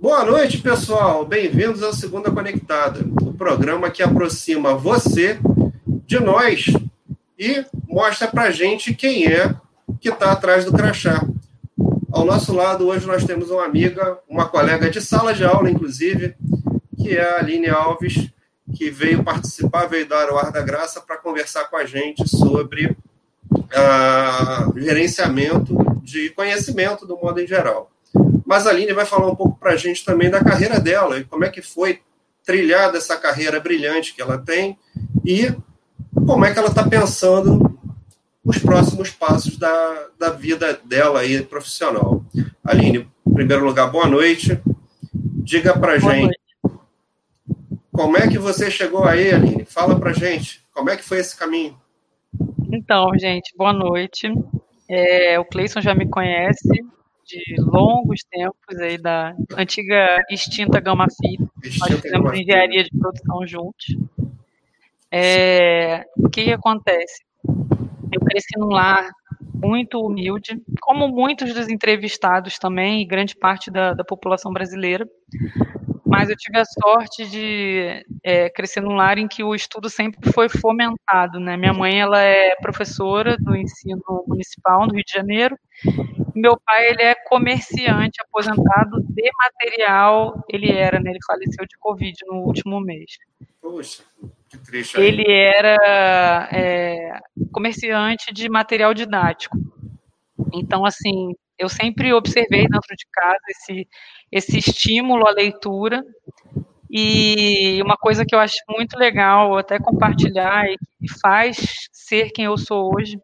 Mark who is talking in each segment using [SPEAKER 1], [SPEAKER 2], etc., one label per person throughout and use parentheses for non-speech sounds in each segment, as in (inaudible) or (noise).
[SPEAKER 1] Boa noite, pessoal. Bem-vindos ao Segunda Conectada, o programa que aproxima você de nós e mostra pra gente quem é que está atrás do crachá. Ao nosso lado, hoje, nós temos uma amiga, uma colega de sala de aula, inclusive, que é a Aline Alves, que veio participar, veio dar o ar da graça para conversar com a gente sobre uh, gerenciamento de conhecimento do modo em geral. Mas a Aline vai falar um pouco para a gente também da carreira dela e como é que foi trilhada essa carreira brilhante que ela tem e como é que ela está pensando os próximos passos da, da vida dela aí profissional. Aline, em primeiro lugar, boa noite. Diga para gente noite. como é que você chegou aí, Aline? Fala para gente como é que foi esse caminho.
[SPEAKER 2] Então, gente, boa noite. É, o Cleison já me conhece de longos tempos aí da antiga extinta Gama Filho. Nós fizemos engenharia de produção juntos. É, o que acontece? Eu cresci num lar muito humilde, como muitos dos entrevistados também, e grande parte da, da população brasileira. Mas eu tive a sorte de é, crescer num lar em que o estudo sempre foi fomentado. Né? Minha mãe ela é professora do ensino municipal no Rio de Janeiro. Meu pai ele é comerciante aposentado de material. Ele era, né? ele faleceu de Covid no último mês.
[SPEAKER 1] Poxa.
[SPEAKER 2] Ele era é, comerciante de material didático. Então, assim, eu sempre observei dentro de casa esse, esse estímulo à leitura. E uma coisa que eu acho muito legal até compartilhar e que faz ser quem eu sou hoje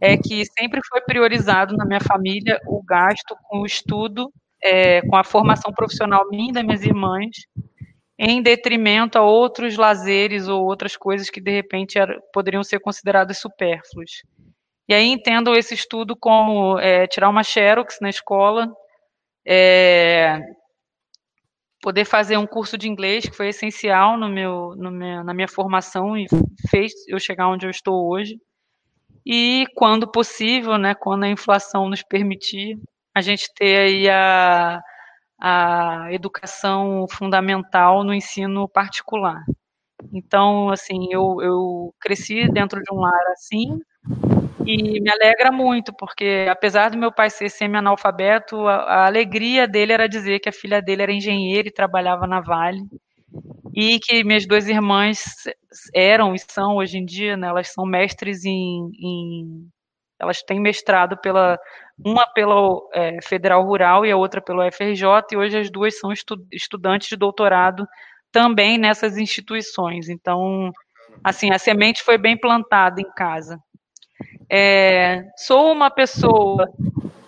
[SPEAKER 2] é que sempre foi priorizado na minha família o gasto com o estudo, é, com a formação profissional minha e das minhas irmãs, em detrimento a outros lazeres ou outras coisas que de repente era, poderiam ser consideradas supérfluos. E aí entendo esse estudo como é, tirar uma xerox na escola, é, poder fazer um curso de inglês que foi essencial no meu, no meu, na minha formação e fez eu chegar onde eu estou hoje. E quando possível, né, quando a inflação nos permitir, a gente ter aí a, a educação fundamental no ensino particular. Então, assim, eu, eu cresci dentro de um lar assim, e me alegra muito, porque apesar do meu pai ser semi-analfabeto, a, a, alegria dele era dizer que a filha dele era engenheira e trabalhava na Vale, e que minhas duas irmãs eram e são hoje em dia, né, elas são mestres em, em elas têm mestrado pela uma pela é, Federal Rural e a outra pelo FRJ, e hoje as duas são estu estudantes de doutorado também nessas instituições. Então, assim, a semente foi bem plantada em casa. É, sou uma pessoa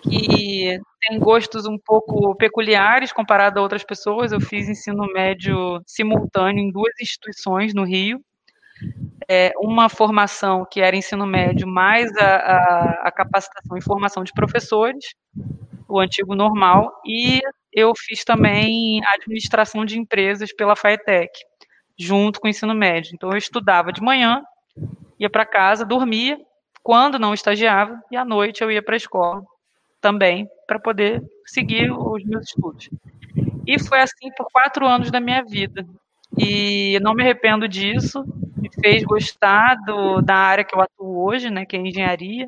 [SPEAKER 2] que tem gostos um pouco peculiares comparado a outras pessoas. Eu fiz ensino médio simultâneo em duas instituições no Rio é, uma formação que era ensino médio, mais a, a, a capacitação e formação de professores, o antigo normal, e eu fiz também administração de empresas pela FAETEC, junto com o ensino médio. Então, eu estudava de manhã, ia para casa, dormia, quando não estagiava, e à noite eu ia para a escola também, para poder seguir os meus estudos. E foi assim por quatro anos da minha vida. E não me arrependo disso, me fez gostar do, da área que eu atuo hoje, né, que é engenharia.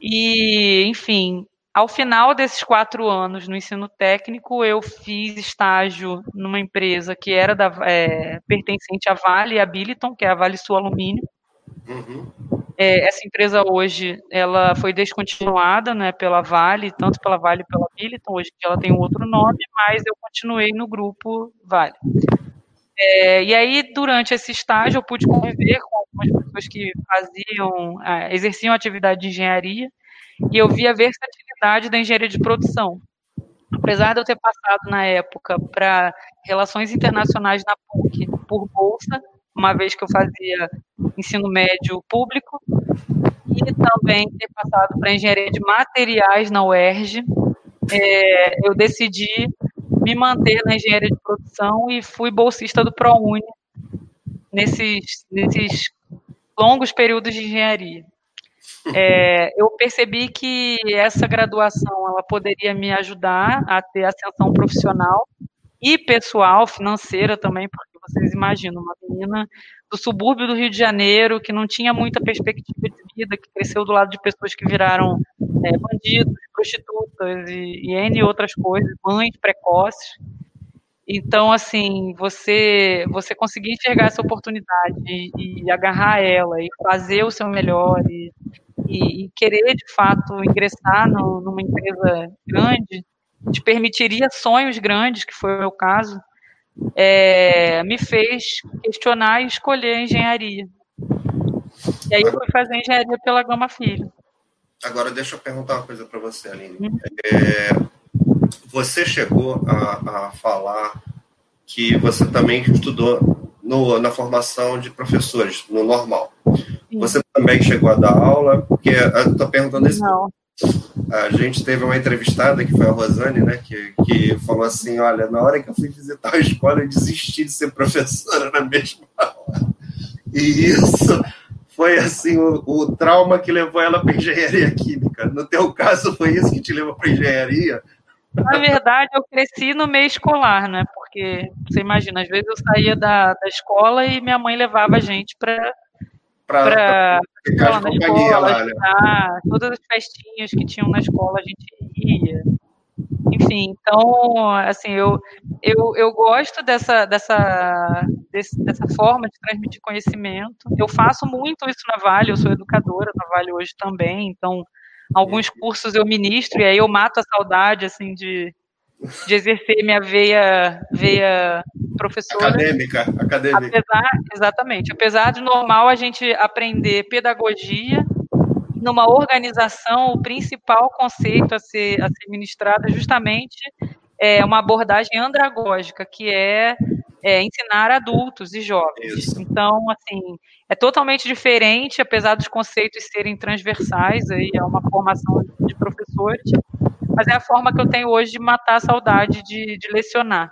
[SPEAKER 2] E, enfim, ao final desses quatro anos no ensino técnico, eu fiz estágio numa empresa que era da, é, pertencente à Vale, a Billiton, que é a Vale Sul Alumínio. Uhum. É, essa empresa hoje ela foi descontinuada né, pela Vale, tanto pela Vale como pela Billiton, hoje ela tem um outro nome, mas eu continuei no grupo Vale. É, e aí, durante esse estágio, eu pude conviver com algumas pessoas que faziam, é, exerciam atividade de engenharia, e eu vi a versatilidade da engenharia de produção. Apesar de eu ter passado na época para relações internacionais na PUC por bolsa, uma vez que eu fazia ensino médio público, e também ter passado para engenharia de materiais na UERJ, é, eu decidi me manter na engenharia de produção e fui bolsista do ProUni nesses, nesses longos períodos de engenharia. é, eu percebi que essa graduação ela poderia me ajudar a ter ascensão profissional e pessoal, financeira também, porque vocês imaginam, uma menina do subúrbio do Rio de Janeiro, que não tinha muita perspectiva de vida, que cresceu do lado de pessoas que viraram é, bandidos, prostitutas e, e N outras coisas, mães precoces. Então, assim, você você conseguir enxergar essa oportunidade e, e agarrar ela e fazer o seu melhor e, e, e querer, de fato, ingressar no, numa empresa grande, te permitiria sonhos grandes, que foi o meu caso, é, me fez questionar e escolher a engenharia. E aí eu fui fazer engenharia pela Gama Filho.
[SPEAKER 1] Agora deixa eu perguntar uma coisa para você, Aline. Hum. É, você chegou a, a, falar que você também estudou no, na formação de professores, no normal. Sim. Você também chegou a dar aula, porque eu estou perguntando isso. Não. A gente teve uma entrevistada, que foi a Rosane, né, que, que falou assim, olha, na hora que eu fui visitar a escola, eu desisti de ser professora na mesma hora. E isso foi, assim, o, o trauma que levou ela para engenharia química. No teu caso, foi isso que te levou para engenharia?
[SPEAKER 2] Na verdade, eu cresci no meio escolar, né? Porque você imagina, às vezes eu saía da, da escola e minha mãe levava a gente para para ficar de companhia lá, né? todas as festinhas que tinham na escola a gente ia. Enfim, então, assim, eu, eu, eu gosto dessa, dessa, desse, dessa forma de transmitir conhecimento. Eu faço muito isso na Vale, eu sou educadora na Vale hoje também, então, alguns cursos eu ministro, e aí eu mato a saudade, assim, de, de exercer minha veia, veia professora.
[SPEAKER 1] Acadêmica, acadêmica.
[SPEAKER 2] Apesar, exatamente. Apesar de normal a gente aprender pedagogia, numa organização, o principal conceito a ser, a ser ministrado é justamente é, uma abordagem andragógica, que é, é ensinar adultos e jovens. Isso. Então, assim, é totalmente diferente, apesar dos conceitos serem transversais, aí é uma formação de professores, mas é a forma que eu tenho hoje de matar a saudade de, de lecionar.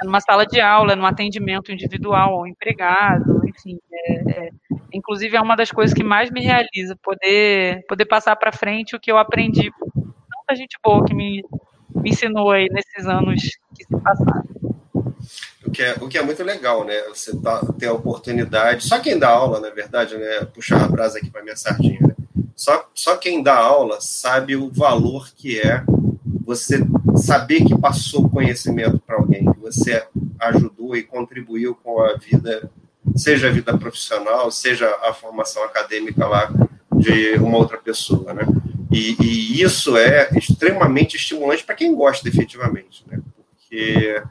[SPEAKER 2] É numa sala de aula, num atendimento individual ao empregado, enfim. É, é, inclusive, é uma das coisas que mais me realiza, poder, poder passar para frente o que eu aprendi. Tanta gente boa que me, me ensinou aí nesses anos que se passaram.
[SPEAKER 1] O que, é, o que é muito legal, né? Você tá, ter a oportunidade. Só quem dá aula, na verdade, né? Puxar a brasa aqui para minha sardinha, né? Só, só quem dá aula sabe o valor que é você saber que passou conhecimento para alguém, que você ajudou e contribuiu com a vida, seja a vida profissional, seja a formação acadêmica lá de uma outra pessoa, né? E, e isso é extremamente estimulante para quem gosta, efetivamente, né? Porque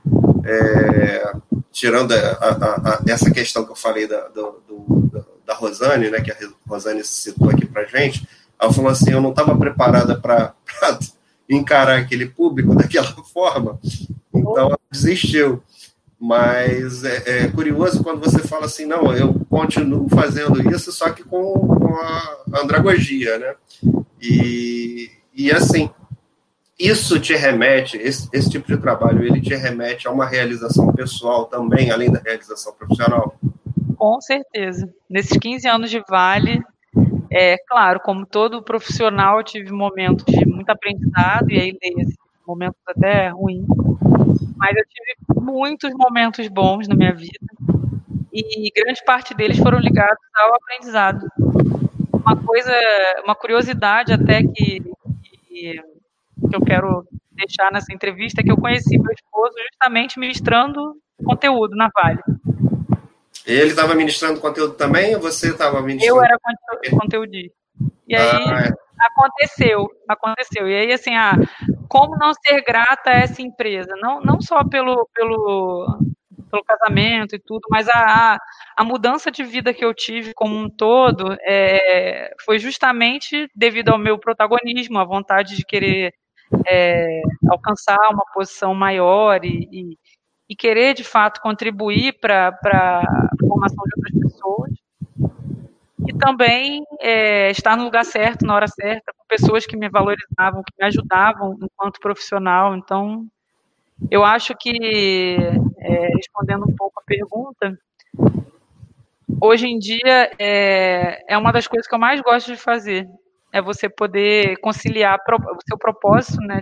[SPEAKER 1] é, tirando a, a, a, essa questão que eu falei da, do, do, da Rosane, né, que a Rosane citou aqui para gente, ela falou assim, eu não estava preparada para encarar aquele público daquela (laughs) forma, então ela desistiu. Mas é, é, curioso quando você fala assim, não, eu continuo fazendo isso, só que com, com a andragogia, né? E, e assim, isso te remete, esse, esse tipo de trabalho, ele te remete a uma realização pessoal também, além da realização profissional?
[SPEAKER 2] Com certeza. Nesses 15 anos de Vale, é claro, como todo profissional, eu tive momentos de muito aprendizado, e aí momentos até ruins, mas eu tive muitos momentos bons na minha vida, e grande parte deles foram ligados ao aprendizado. Uma coisa, uma curiosidade até que, que, que eu quero deixar nessa entrevista é que eu conheci meu esposo justamente ministrando conteúdo na Vale.
[SPEAKER 1] Ele estava ministrando conteúdo também ou você estava ministrando?
[SPEAKER 2] Eu era conteudista. E aí ah, é. aconteceu, aconteceu. E aí, assim, ah, como não ser grata a essa empresa? Não, não só pelo, pelo, pelo casamento e tudo, mas a, a mudança de vida que eu tive como um todo é, foi justamente devido ao meu protagonismo, a vontade de querer é, alcançar uma posição maior e, e e querer de fato contribuir para a formação de outras pessoas e também é, estar no lugar certo, na hora certa, com pessoas que me valorizavam, que me ajudavam enquanto profissional. Então, eu acho que, é, respondendo um pouco a pergunta, hoje em dia é, é uma das coisas que eu mais gosto de fazer. É você poder conciliar o seu propósito, né?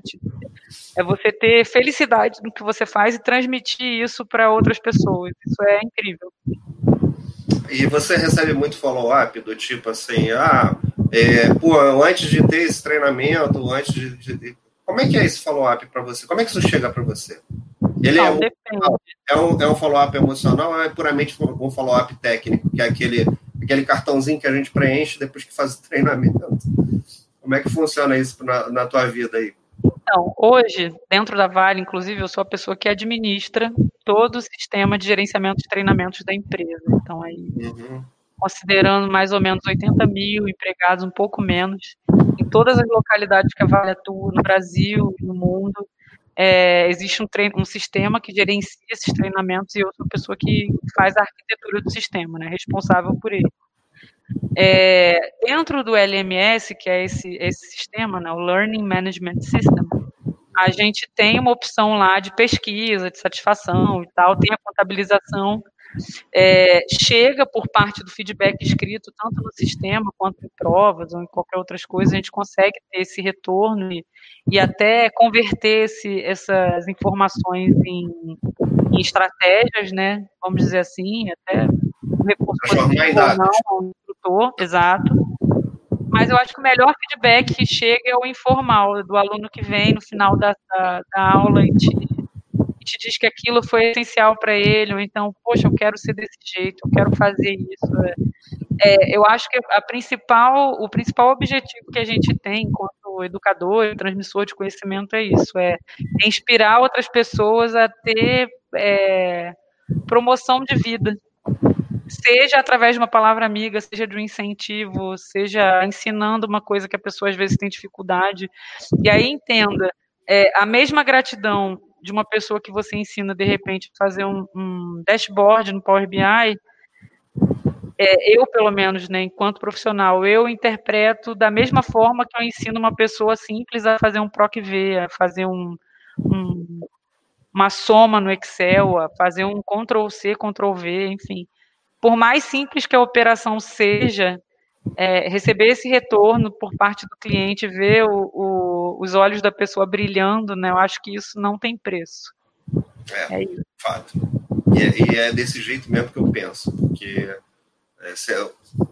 [SPEAKER 2] É você ter felicidade no que você faz e transmitir isso para outras pessoas. Isso é incrível.
[SPEAKER 1] E você recebe muito follow-up do tipo assim, ah, é, pô, antes de ter esse treinamento, antes de, de... como é que é esse follow-up para você? Como é que isso chega para você? Ele é Não, é, um, é, um, é um follow-up emocional ou é puramente um follow-up técnico, que é aquele, aquele cartãozinho que a gente preenche depois que faz o treinamento? Como é que funciona isso na, na tua vida aí?
[SPEAKER 2] Então, hoje, dentro da Vale, inclusive, eu sou a pessoa que administra todo o sistema de gerenciamento de treinamentos da empresa. Então, aí, uhum. considerando mais ou menos 80 mil empregados, um pouco menos, em todas as localidades que a Vale atua, no Brasil e no mundo, é, existe um, um, sistema que gerencia esses treinamentos e eu sou a pessoa que faz a arquitetura do sistema, né, responsável por ele. É, dentro do LMS, que é esse, esse sistema, né, o Learning Management System, a gente tem uma opção lá de pesquisa, de satisfação e tal, tem a contabilização, é, chega por parte do feedback escrito, tanto no sistema quanto em provas ou em qualquer outras coisas, a gente consegue ter esse retorno e, e até converter esse, essas informações em, em, estratégias, né? Vamos dizer assim, até um recurso positivo ou não, instrutor, exato. Mas eu acho que o melhor feedback que chega é o informal, do aluno que vem no final da, da, da aula e te, e te, diz que aquilo foi essencial para ele, ou então, poxa, eu quero ser desse jeito, eu quero fazer isso. É, eu acho que a principal, o principal objetivo que a gente tem enquanto educador transmissor de conhecimento é isso, é inspirar outras pessoas a ter é, promoção de vida, seja através de uma palavra amiga, seja de um incentivo, seja ensinando uma coisa que a pessoa às vezes tem dificuldade. E aí entenda, é, a mesma gratidão de uma pessoa que você ensina de repente fazer um, um dashboard no Power BI, é, eu pelo menos, né, enquanto profissional, eu interpreto da mesma forma que eu ensino uma pessoa simples a fazer um PROC-V, a fazer um, um uma soma no Excel, a fazer um Ctrl C, Ctrl V, enfim. Por mais simples que a operação seja, é, receber esse retorno por parte do cliente, ver o, o, os olhos da pessoa brilhando, né? Eu acho que isso não tem preço.
[SPEAKER 1] É, é fato. E é, e é, desse jeito mesmo que eu penso, porque é, se,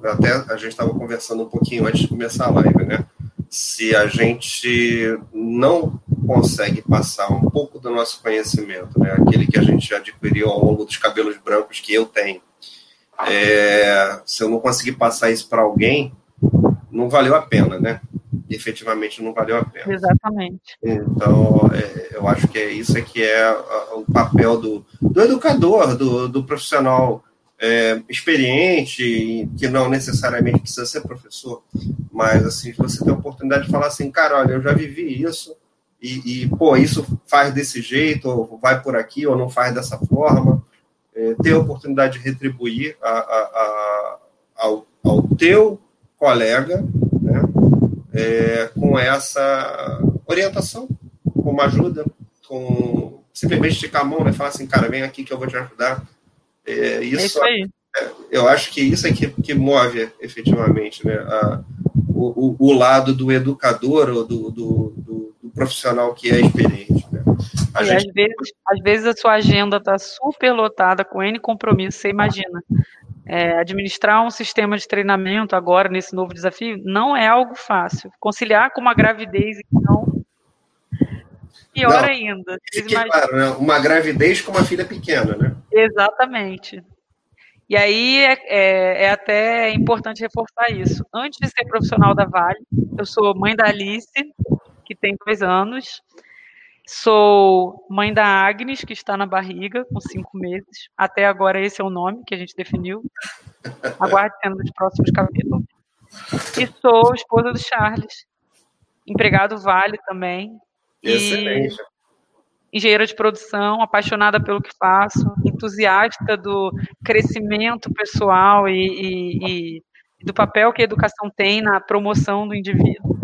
[SPEAKER 1] até a gente estava conversando um pouquinho antes de começar a live, né? Se a gente não consegue passar um pouco do nosso conhecimento, né? Aquele que a gente já adquiriu ao longo dos cabelos brancos que eu tenho, é, se eu não conseguir passar isso para alguém, não valeu a pena, né? Efetivamente não valeu a pena.
[SPEAKER 2] Exatamente.
[SPEAKER 1] Então, é, eu acho que é isso é que é o papel do, do educador, do, do profissional é, experiente, que não necessariamente precisa ser professor, mas assim, você tem a oportunidade de falar assim, cara, olha, eu já vivi isso, e, e pô, isso faz desse jeito, ou vai por aqui, ou não faz dessa forma é, ter a oportunidade de retribuir a, a, a, ao, ao, teu colega né, é, com essa orientação, com uma ajuda, com simplesmente esticar a mão e né, falar assim, cara, vem aqui que eu vou te ajudar. É, isso, é isso aí. É, eu acho que isso é que, que move efetivamente né, a, o, o, lado do educador ou do, do, do, do profissional que é experiente.
[SPEAKER 2] A e gente... às, vezes, às vezes a sua agenda está super lotada com N compromissos, você imagina. É, administrar um sistema de treinamento agora, nesse novo desafio, não é algo fácil. Conciliar com uma gravidez, então, pior não, ainda.
[SPEAKER 1] Claro, né? Uma gravidez com uma filha pequena, né?
[SPEAKER 2] Exatamente. E aí é, é, é, até importante reforçar isso. Antes de ser profissional da Vale, eu sou mãe da Alice, que tem dois anos, Sou mãe da Agnes, que está na barriga, com cinco meses. Até agora esse é o nome que a gente definiu. Aguarde sendo nos próximos capítulos. E sou esposa do Charles. Empregado Vale também.
[SPEAKER 1] Excelente.
[SPEAKER 2] E engenheira de produção, apaixonada pelo que faço, entusiasta do crescimento pessoal e, e, e do papel que a educação tem na promoção do indivíduo.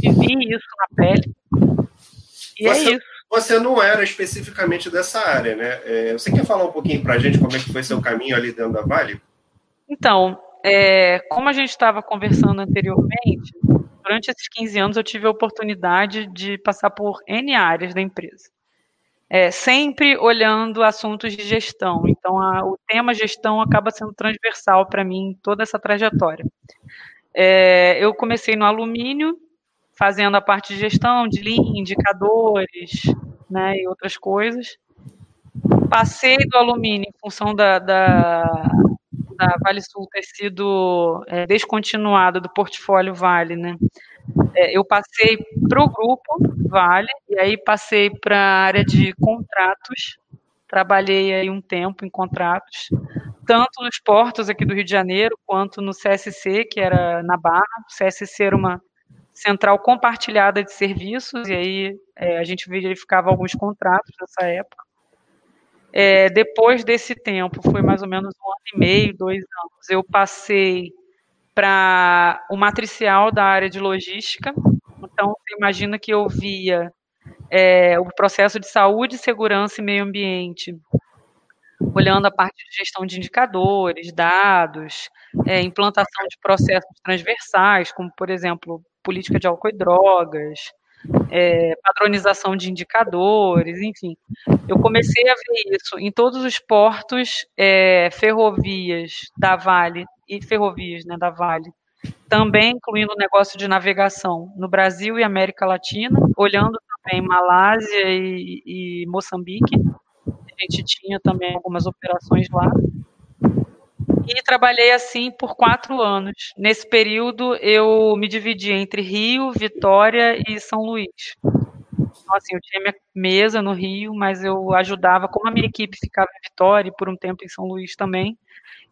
[SPEAKER 2] Vivi isso na pele e é
[SPEAKER 1] você,
[SPEAKER 2] é isso.
[SPEAKER 1] Você não era especificamente dessa área, né? É, você quer falar um pouquinho para a gente como é que foi seu caminho ali dentro da Vale?
[SPEAKER 2] Então, é, como a gente estava conversando anteriormente, durante esses 15 anos eu tive a oportunidade de passar por N áreas da empresa. É, sempre olhando assuntos de gestão. Então, a, o tema gestão acaba sendo transversal para mim em toda essa trajetória. É, eu comecei no alumínio, fazendo a parte de gestão, de linha, indicadores, né, e outras coisas. Passei do alumínio em função da, da, da Vale Sul ter sido é, descontinuada do portfólio Vale, né? É, eu passei para o grupo Vale, e aí passei para a área de contratos, trabalhei aí um tempo em contratos, tanto nos portos aqui do Rio de Janeiro, quanto no CSC, que era na Barra. O CSC era uma central compartilhada de serviços, e aí é, a gente verificava alguns contratos nessa época. É, depois desse tempo, foi mais ou menos um ano e meio, dois anos, eu passei para o matricial da área de logística. Então, você imagina que eu via é, o processo de saúde, segurança e meio ambiente, olhando a parte de gestão de indicadores, dados, é, implantação de processos transversais, como, por exemplo, política de álcool e drogas, é, padronização de indicadores, enfim. Eu comecei a ver isso em todos os portos, é, ferrovias da Vale e ferrovias né, da Vale, também incluindo o negócio de navegação no Brasil e América Latina, olhando também Malásia e, e Moçambique. A gente tinha também algumas operações lá e trabalhei assim por quatro anos. Nesse período, eu me dividi entre Rio, Vitória e São Luís. Então, assim, eu tinha minha mesa no Rio, mas eu ajudava, como a minha equipe ficava em Vitória e por um tempo em São Luís também,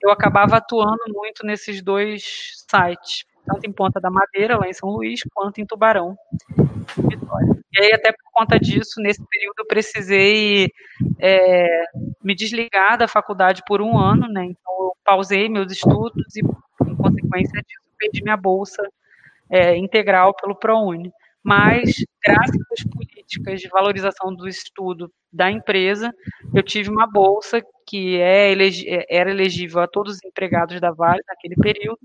[SPEAKER 2] eu acabava atuando muito nesses dois sites, tanto em Ponta da Madeira, lá em São Luís, quanto em Tubarão. E aí, até por conta disso, nesse período eu precisei é, me desligar da faculdade por um ano, né? Então, eu pausei meus estudos e, em consequência disso, perdi minha bolsa é, integral pelo ProUni. Mas, graças às políticas de valorização do estudo da empresa, eu tive uma bolsa que é era elegível a todos os empregados da Vale naquele período,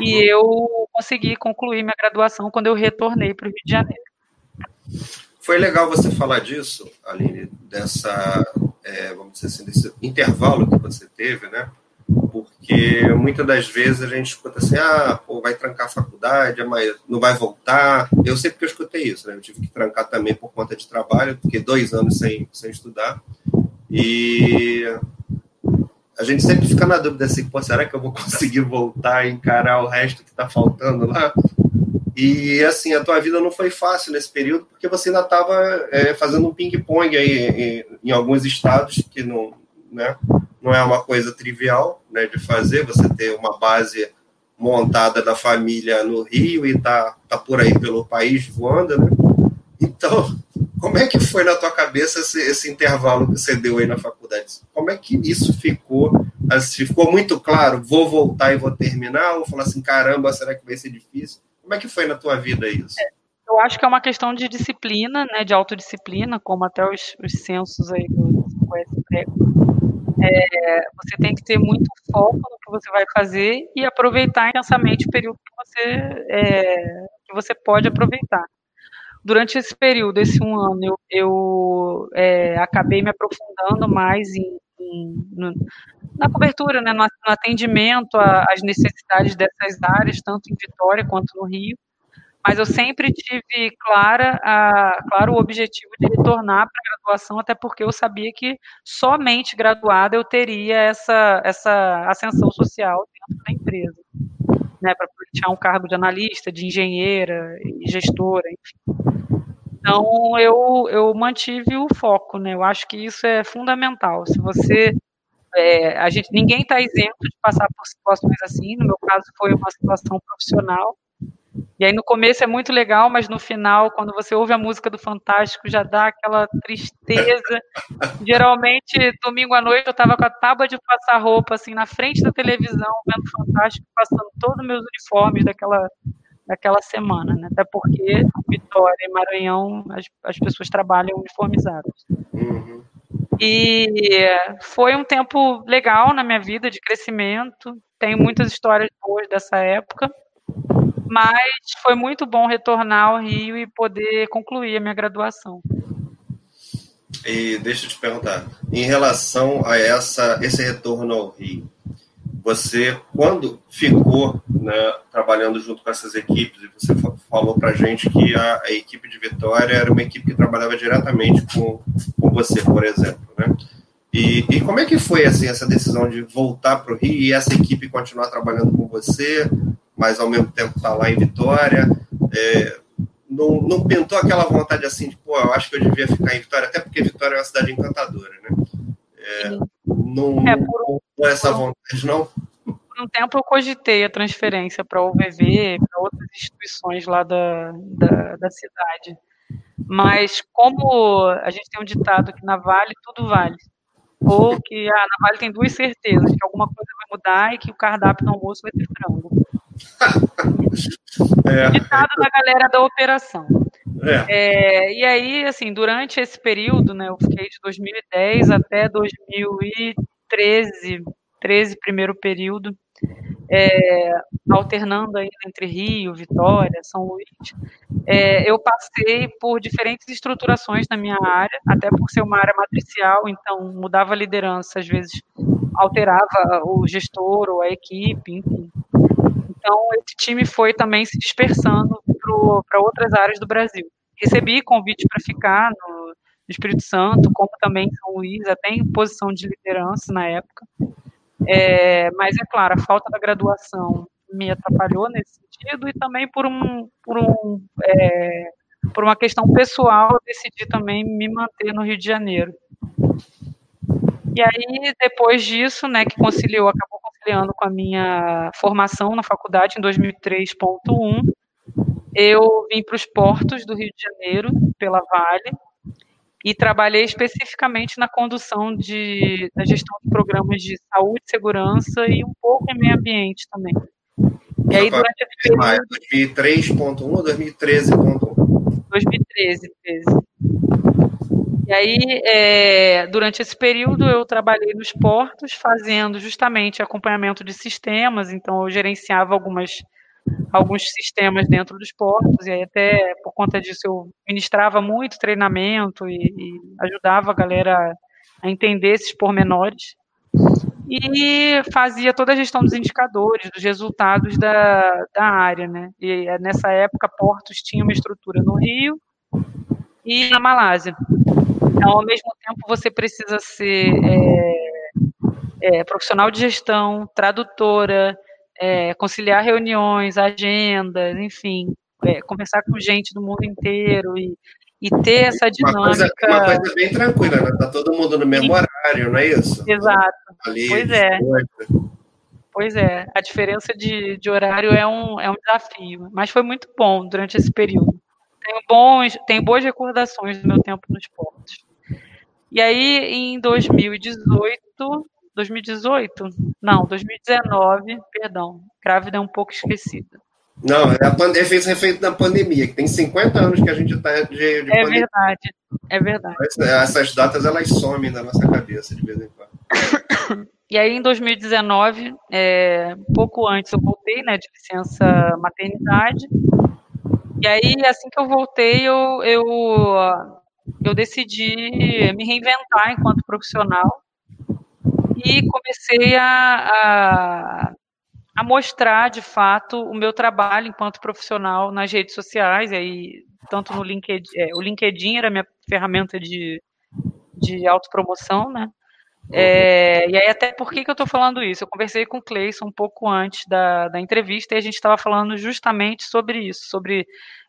[SPEAKER 2] e eu consegui concluir minha graduação quando eu retornei para o Rio de Janeiro.
[SPEAKER 1] Foi legal você falar disso, Aline, dessa, é, vamos dizer assim, desse intervalo que você teve, né? Porque muitas das vezes a gente escuta assim, ah, pô, vai trancar a faculdade, mas não vai voltar. Eu sempre que eu escutei isso, né? Eu tive que trancar também por conta de trabalho, porque dois anos sem, sem estudar. E a gente sempre fica na dúvida assim, pô, será que eu vou conseguir voltar e encarar o resto que está faltando lá? E assim, a tua vida não foi fácil nesse período, porque você ainda estava é, fazendo um ping-pong aí em, em, alguns estados, que não, né, não é uma coisa trivial né, de fazer, você ter uma base montada da família no Rio e tá, tá por aí pelo país voando, né? Então, como é que foi na tua cabeça esse, esse, intervalo que você deu aí na faculdade? Como é que isso ficou? Assim, ficou muito claro, vou voltar e vou terminar? Ou falar assim, caramba, será que vai ser difícil? Como é que foi na tua vida isso? É,
[SPEAKER 2] eu acho que é uma questão de disciplina, né, de autodisciplina, como até os, os censos aí do é, você tem que ter muito foco no que você vai fazer e aproveitar intensamente o período que você, é, que você pode aproveitar. Durante esse período, esse um ano, eu, eu é, acabei me aprofundando mais em, em no, na cobertura, né, no, no atendimento às necessidades dessas áreas, tanto em Vitória quanto no Rio. Mas eu sempre tive clara a, claro o objetivo de retornar para a graduação, até porque eu sabia que somente graduada eu teria essa, essa ascensão social dentro da empresa. Né, para pleitear um cargo de analista, de engenheira e gestora, enfim. Então eu, eu mantive o foco, né? Eu acho que isso é fundamental. Se você é, a gente, ninguém está isento de passar por situações assim. No meu caso, foi uma situação profissional. E aí no começo é muito legal, mas no final, quando você ouve a música do Fantástico, já dá aquela tristeza. Geralmente, domingo à noite, eu estava com a tábua de passar roupa, assim, na frente da televisão, vendo Fantástico, passando todos os meus uniformes daquela, daquela semana, né? Até porque Vitória e Maranhão, as, as pessoas trabalham uniformizadas. Uhum. E foi um tempo legal na minha vida de crescimento. Tenho muitas histórias boas dessa época, mas foi muito bom retornar ao Rio e poder concluir a minha graduação.
[SPEAKER 1] E deixa eu te perguntar, em relação a essa, esse retorno ao Rio, você, quando ficou né, trabalhando junto com essas equipes, e você falou para gente que a, a, equipe de Vitória era uma equipe que trabalhava diretamente com, com você, por exemplo, né? E, e como é que foi assim, essa decisão de voltar para o Rio e essa equipe continuar trabalhando com você, mas ao mesmo tempo estar tá lá em Vitória? É, não, não pintou aquela vontade assim de, pô, eu acho que eu devia ficar em Vitória, até porque Vitória é uma cidade encantadora, né? É, não, é, por, não é essa vontade, não?
[SPEAKER 2] Por um tempo eu cogitei a transferência para o UVV, para outras instituições lá da, da, da cidade. Mas como a gente tem um ditado que na Vale tudo vale, ou que ah, na Vale tem duas certezas, que alguma coisa vai mudar e que o cardápio do almoço vai ter frango. É. Ditado da galera da operação. É. É, e aí, assim, durante esse período, né, eu fiquei de 2010 até 2013, 13 primeiro período, é, alternando aí entre Rio, Vitória, São Luís, é, eu passei por diferentes estruturações na minha área, até por ser uma área matricial, então mudava a liderança, às vezes alterava o gestor ou a equipe, enfim. Então, esse time foi também se dispersando para outras áreas do Brasil. Recebi convite para ficar no, Espírito Santo, como também São Luís, até em posição de liderança na época. É, mas, é claro, a falta da graduação me atrapalhou nesse sentido e também por, um, por, um, é, por uma questão pessoal, eu decidi também me manter no Rio de Janeiro. E aí, depois disso, né, que conciliou, acabou conciliando com a minha formação na faculdade em 2003.1, eu vim para os portos do Rio de Janeiro, pela Vale, e trabalhei especificamente na condução de, da gestão de programas de saúde, segurança e um pouco em meio ambiente também.
[SPEAKER 1] E aí, durante esse período... 2003.1 ou 2013.1?
[SPEAKER 2] 2013, 13. E aí, é, durante esse período, eu trabalhei nos portos, fazendo justamente acompanhamento de sistemas, então eu gerenciava algumas, alguns sistemas dentro dos portos, e aí até por conta disso eu ministrava muito treinamento e, e ajudava a galera a entender esses pormenores. E fazia toda a gestão dos indicadores, dos resultados da, da área, né? E nessa época, Portos tinha uma estrutura no Rio e na Malásia. Então, ao mesmo tempo, você precisa ser é, é, profissional de gestão, tradutora, é, conciliar reuniões, agendas, enfim, é, conversar com gente do mundo inteiro e, e ter essa dinâmica. Uma coisa,
[SPEAKER 1] uma coisa bem tranquila, né? Tá todo mundo no mesmo horário, não é isso?
[SPEAKER 2] Exato. Ali, pois é. Pois é, a diferença de, de horário é um, é um desafio, mas foi muito bom durante esse período. Tenho, bons, tenho boas recordações do meu tempo nos portos. E aí, em 2018, 2018? Não, 2019, perdão, grávida é um pouco esquecida.
[SPEAKER 1] Não, é, a, é feito refeito da pandemia, que tem 50 anos que a gente está de, de
[SPEAKER 2] É pandemia. verdade, é verdade.
[SPEAKER 1] Essas datas, elas somem na nossa cabeça de vez em quando. (coughs)
[SPEAKER 2] E aí, em 2019, é, pouco antes, eu voltei né, de licença maternidade. E aí, assim que eu voltei, eu, eu eu decidi me reinventar enquanto profissional e comecei a, a, a, mostrar de fato o meu trabalho enquanto profissional nas redes sociais, aí tanto no LinkedIn, é, o LinkedIn era minha ferramenta de, de autopromoção, né? É, e aí, até por que, que eu estou falando isso? Eu conversei com o Cleison um pouco antes da, da entrevista e a gente estava falando justamente sobre isso, sobre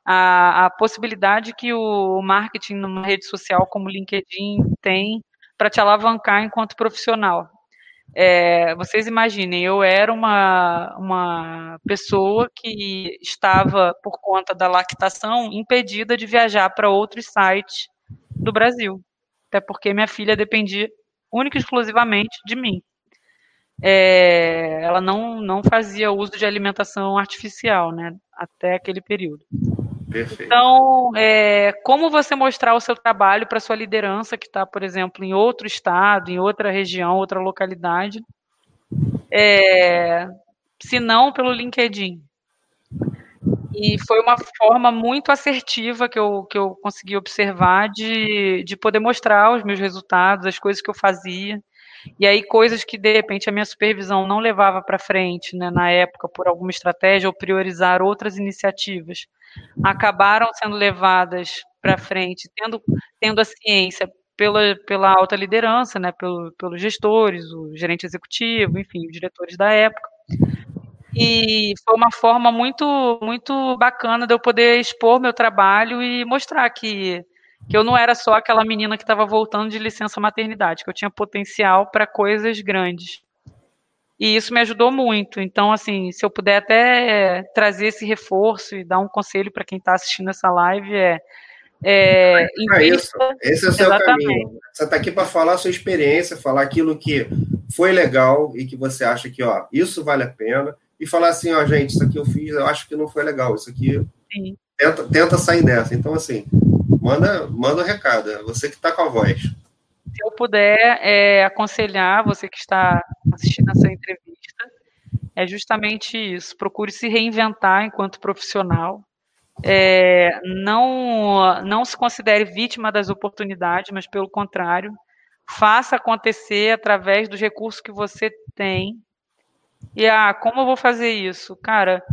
[SPEAKER 2] a, a possibilidade que o marketing numa rede social como LinkedIn tem para te alavancar enquanto profissional. É, vocês imaginem, eu era uma, uma pessoa que estava, por conta da lactação, impedida de viajar para outros sites do Brasil. Até porque minha filha dependia única e exclusivamente de mim. É, ela não, não fazia uso de alimentação artificial, né, até aquele período. Perfeito. Então, é, como você mostrar o seu trabalho para sua liderança que está, por exemplo, em outro estado, em outra região, outra localidade, é, se não pelo LinkedIn. E foi uma forma muito assertiva que eu, que eu consegui observar de, de poder mostrar os meus resultados, as coisas que eu fazia. E aí, coisas que de repente a minha supervisão não levava para frente, né, na época, por alguma estratégia, ou priorizar outras iniciativas, acabaram sendo levadas para frente, tendo, tendo a ciência pela, pela alta liderança, né, pelo, pelos gestores, o gerente executivo, enfim, os diretores da época. E foi uma forma muito, muito bacana de eu poder expor meu trabalho e mostrar que, que eu não era só aquela menina que estava voltando de licença maternidade, que eu tinha potencial para coisas grandes. E isso me ajudou muito. Então, assim, se eu puder até trazer esse reforço e dar um conselho para quem está assistindo essa live, é. é
[SPEAKER 1] isso. Esse é o seu Exatamente. caminho. Você está aqui para falar a sua experiência, falar aquilo que foi legal e que você acha que, ó, isso vale a pena e falar assim, ó, gente, isso aqui eu fiz, eu acho que não foi legal, isso aqui tenta, tenta sair dessa. Então, assim, manda, manda um recado, é você que está com a voz.
[SPEAKER 2] Se eu puder é, aconselhar você que está assistindo essa entrevista, é justamente isso. Procure se reinventar enquanto profissional. É, não, não se considere vítima das oportunidades, mas pelo contrário, faça acontecer através dos recursos que você tem e ah, como eu vou fazer isso? Cara,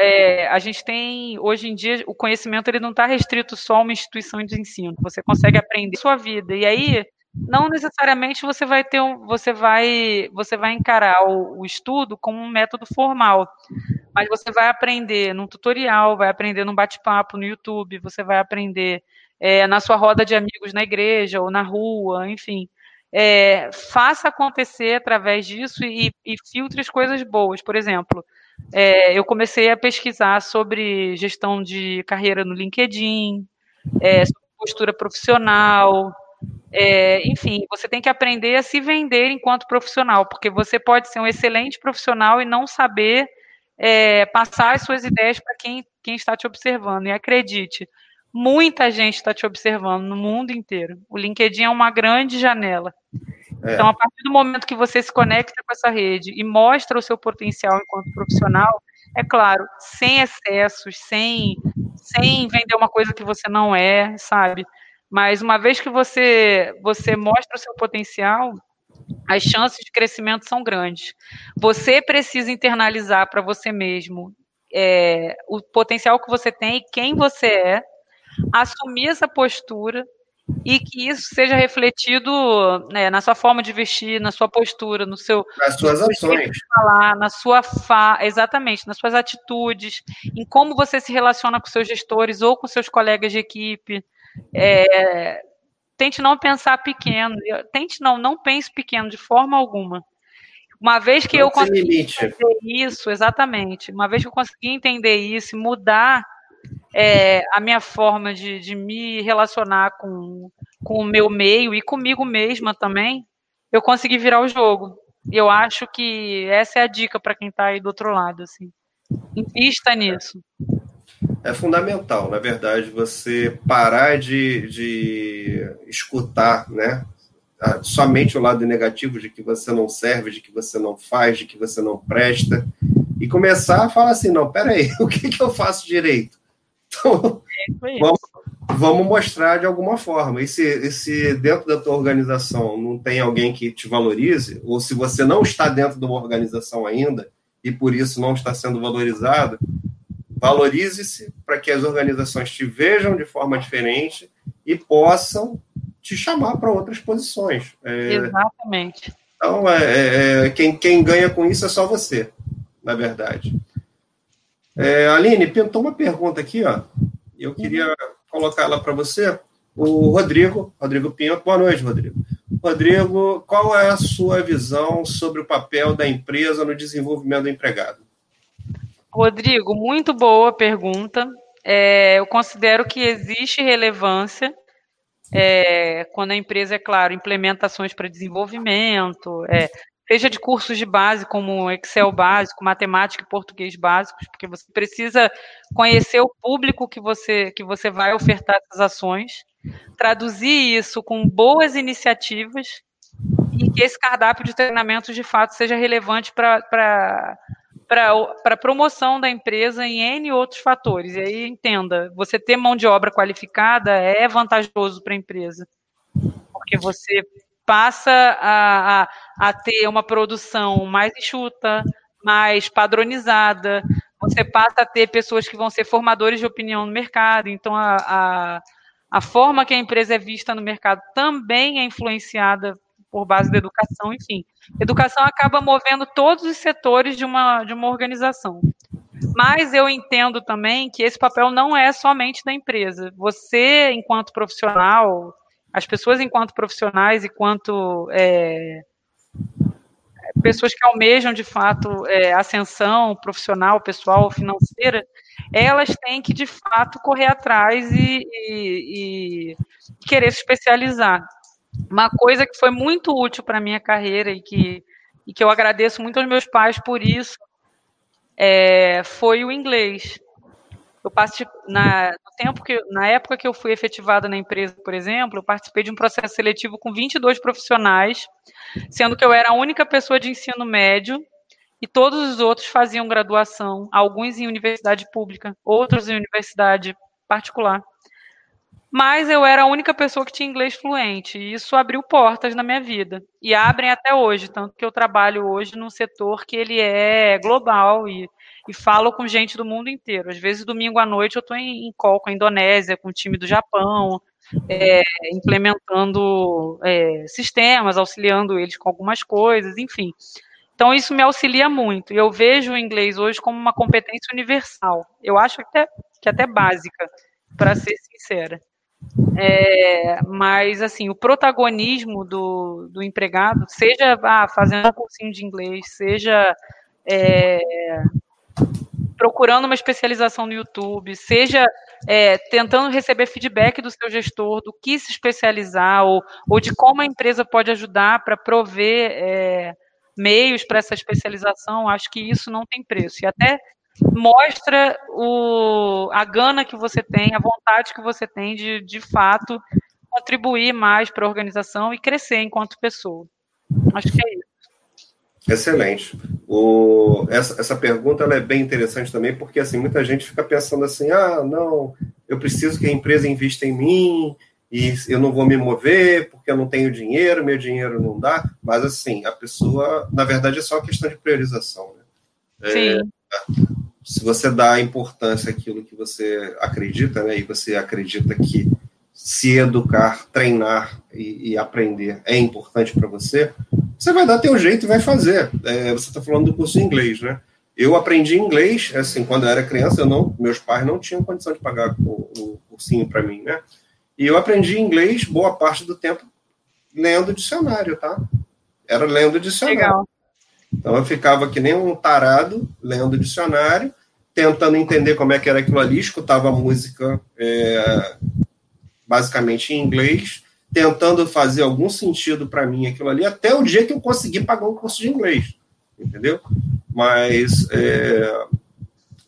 [SPEAKER 2] é, a gente tem hoje em dia o conhecimento ele não está restrito só a uma instituição de ensino. Você consegue aprender sua vida. E aí não necessariamente você vai ter um, você vai você vai encarar o, o, estudo como um método formal, mas você vai aprender num tutorial, vai aprender num bate-papo no YouTube, você vai aprender é, na sua roda de amigos na igreja ou na rua, enfim é, faça acontecer através disso e, e, filtre as coisas boas. Por exemplo, é, eu comecei a pesquisar sobre gestão de carreira no LinkedIn, é, postura profissional. É, enfim, você tem que aprender a se vender enquanto profissional, porque você pode ser um excelente profissional e não saber é, passar as suas ideias para quem, quem está te observando. E acredite, Muita gente está te observando no mundo inteiro. O LinkedIn é uma grande janela. É. Então, a partir do momento que você se conecta com essa rede e mostra o seu potencial enquanto profissional, é claro, sem excessos, sem, sem vender uma coisa que você não é, sabe? Mas uma vez que você, você mostra o seu potencial, as chances de crescimento são grandes. Você precisa internalizar para você mesmo é, o potencial que você tem e quem você é, assumir essa postura e que isso seja refletido né, na sua forma de vestir, na sua postura, no seu
[SPEAKER 1] nas suas ações,
[SPEAKER 2] falar, na sua fa... exatamente, nas suas atitudes, em como você se relaciona com seus gestores ou com seus colegas de equipe. É... Tente não pensar pequeno, tente não, não pense pequeno de forma alguma. Uma vez que não eu consegui entender isso, exatamente, uma vez que eu consegui entender isso, mudar é, a minha forma de, de me relacionar com, com o meu meio e comigo mesma também, eu consegui virar o jogo. E eu acho que essa é a dica para quem está aí do outro lado. Assim. Invista nisso.
[SPEAKER 1] É fundamental, na verdade, você parar de, de escutar né, somente o lado negativo de que você não serve, de que você não faz, de que você não presta, e começar a falar assim: não, peraí, (laughs) o que, que eu faço direito? Então, é vamos, vamos, mostrar de alguma forma. E se, e se dentro da tua organização não tem alguém que te valorize, ou se você não está dentro de uma organização ainda e por isso não está sendo valorizado, valorize-se para que as organizações te vejam de forma diferente e possam te chamar para outras posições.
[SPEAKER 2] É, Exatamente.
[SPEAKER 1] Então, é, é, é, quem, quem ganha com isso é só você, na verdade. É, Aline, pintou uma pergunta aqui, ó. Eu queria colocar ela para você. O Rodrigo, Rodrigo Pinto, boa noite, Rodrigo. Rodrigo, qual é a sua visão sobre o papel da empresa no desenvolvimento do empregado?
[SPEAKER 2] Rodrigo, muito boa pergunta. É, eu considero que existe relevância é, quando a empresa, é claro, implementa ações para desenvolvimento, é, seja de cursos de base, como Excel básico, matemática e português básicos, porque você precisa conhecer o público que você, que você vai ofertar essas ações, traduzir isso com boas iniciativas e que esse cardápio de treinamentos de fato seja relevante para para a promoção da empresa em N outros fatores. E aí, entenda, você ter mão de obra qualificada é vantajoso para a empresa, porque você passa a, a, a ter uma produção mais enxuta, mais padronizada, você passa a ter pessoas que vão ser formadores de opinião no mercado, então a, a, a forma que a empresa é vista no mercado também é influenciada por base da educação, enfim. Educação acaba movendo todos os setores de uma, de uma organização. Mas eu entendo também que esse papel não é somente da empresa. Você, enquanto profissional, as pessoas enquanto profissionais, enquanto é, pessoas que almejam de fato é, ascensão profissional, pessoal, financeira, elas têm que de fato correr atrás e, e, e querer se especializar. Uma coisa que foi muito útil para a minha carreira e que, e que eu agradeço muito aos meus pais por isso é, foi o inglês. Eu participei, na, no tempo que, na época que eu fui efetivada na empresa, por exemplo, eu participei de um processo seletivo com 22 profissionais, sendo que eu era a única pessoa de ensino médio e todos os outros faziam graduação, alguns em universidade pública, outros em universidade particular. Mas eu era a única pessoa que tinha inglês fluente, e isso abriu portas na minha vida. E abrem até hoje, tanto que eu trabalho hoje num setor que ele é global e e falo com gente do mundo inteiro. Às vezes, domingo à noite, eu estou em, em call com a Indonésia, com o time do Japão, é, implementando é, sistemas, auxiliando eles com algumas coisas, enfim. Então, isso me auxilia muito. Eu vejo o inglês hoje como uma competência universal. Eu acho até, que até básica, para ser sincera. É, mas, assim, o protagonismo do, do empregado, seja ah, fazendo um cursinho de inglês, seja é, procurando uma especialização no YouTube, seja é, tentando receber feedback do seu gestor do que se especializar ou, ou de como a empresa pode ajudar para prover é, meios para essa especialização, acho que isso não tem preço. E até mostra o, a gana que você tem, a vontade que você tem de, de fato, contribuir mais para a organização e crescer enquanto pessoa. Acho que é isso.
[SPEAKER 1] Excelente. O, essa, essa pergunta é bem interessante também, porque assim, muita gente fica pensando assim: ah, não, eu preciso que a empresa invista em mim, e eu não vou me mover porque eu não tenho dinheiro, meu dinheiro não dá. Mas assim, a pessoa, na verdade, é só uma questão de priorização. Né? Sim. É, se você dá importância àquilo que você acredita, né, e você acredita que se educar, treinar e, e aprender é importante para você, você vai dar teu jeito e vai fazer. É, você está falando do curso de inglês, né? Eu aprendi inglês, assim, quando eu era criança, eu não, meus pais não tinham condição de pagar o, o cursinho para mim, né? E eu aprendi inglês boa parte do tempo lendo dicionário, tá? Era lendo dicionário. Legal. Então eu ficava que nem um tarado lendo dicionário, tentando entender como é que era aquilo ali, escutava a música é, basicamente em inglês, tentando fazer algum sentido para mim aquilo ali, até o dia que eu consegui pagar um curso de inglês, entendeu? Mas, é,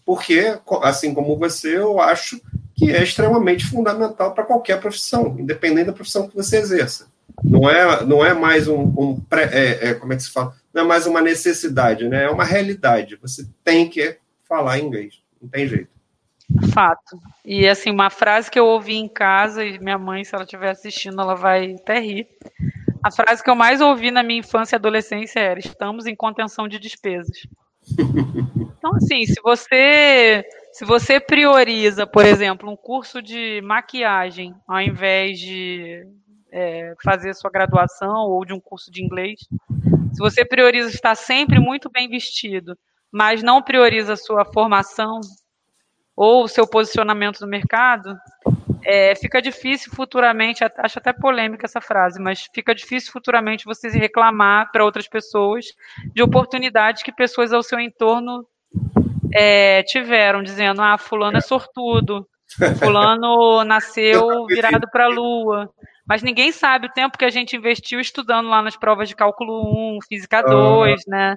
[SPEAKER 1] porque, assim como você, eu acho que é extremamente fundamental para qualquer profissão, independente da profissão que você exerça. Não é, não é mais um, um pré, é, é, como é que se fala? Não é mais uma necessidade, né? É uma realidade. Você tem que falar inglês, não tem jeito.
[SPEAKER 2] Fato. E assim, uma frase que eu ouvi em casa, e minha mãe, se ela estiver assistindo, ela vai até rir. A frase que eu mais ouvi na minha infância e adolescência era: estamos em contenção de despesas. (laughs) Então, assim, se você se você prioriza, por exemplo, um curso de maquiagem ao invés de é, fazer sua graduação ou de um curso de inglês, se você prioriza estar sempre muito bem vestido, mas não prioriza sua formação, ou o seu posicionamento no mercado, é, fica difícil futuramente, acho até polêmica essa frase, mas fica difícil futuramente você reclamar para outras pessoas de oportunidades que pessoas ao seu entorno é, tiveram, dizendo, ah, fulano é sortudo, fulano nasceu virado para a lua, mas ninguém sabe o tempo que a gente investiu estudando lá nas provas de cálculo 1, física 2, uhum. né?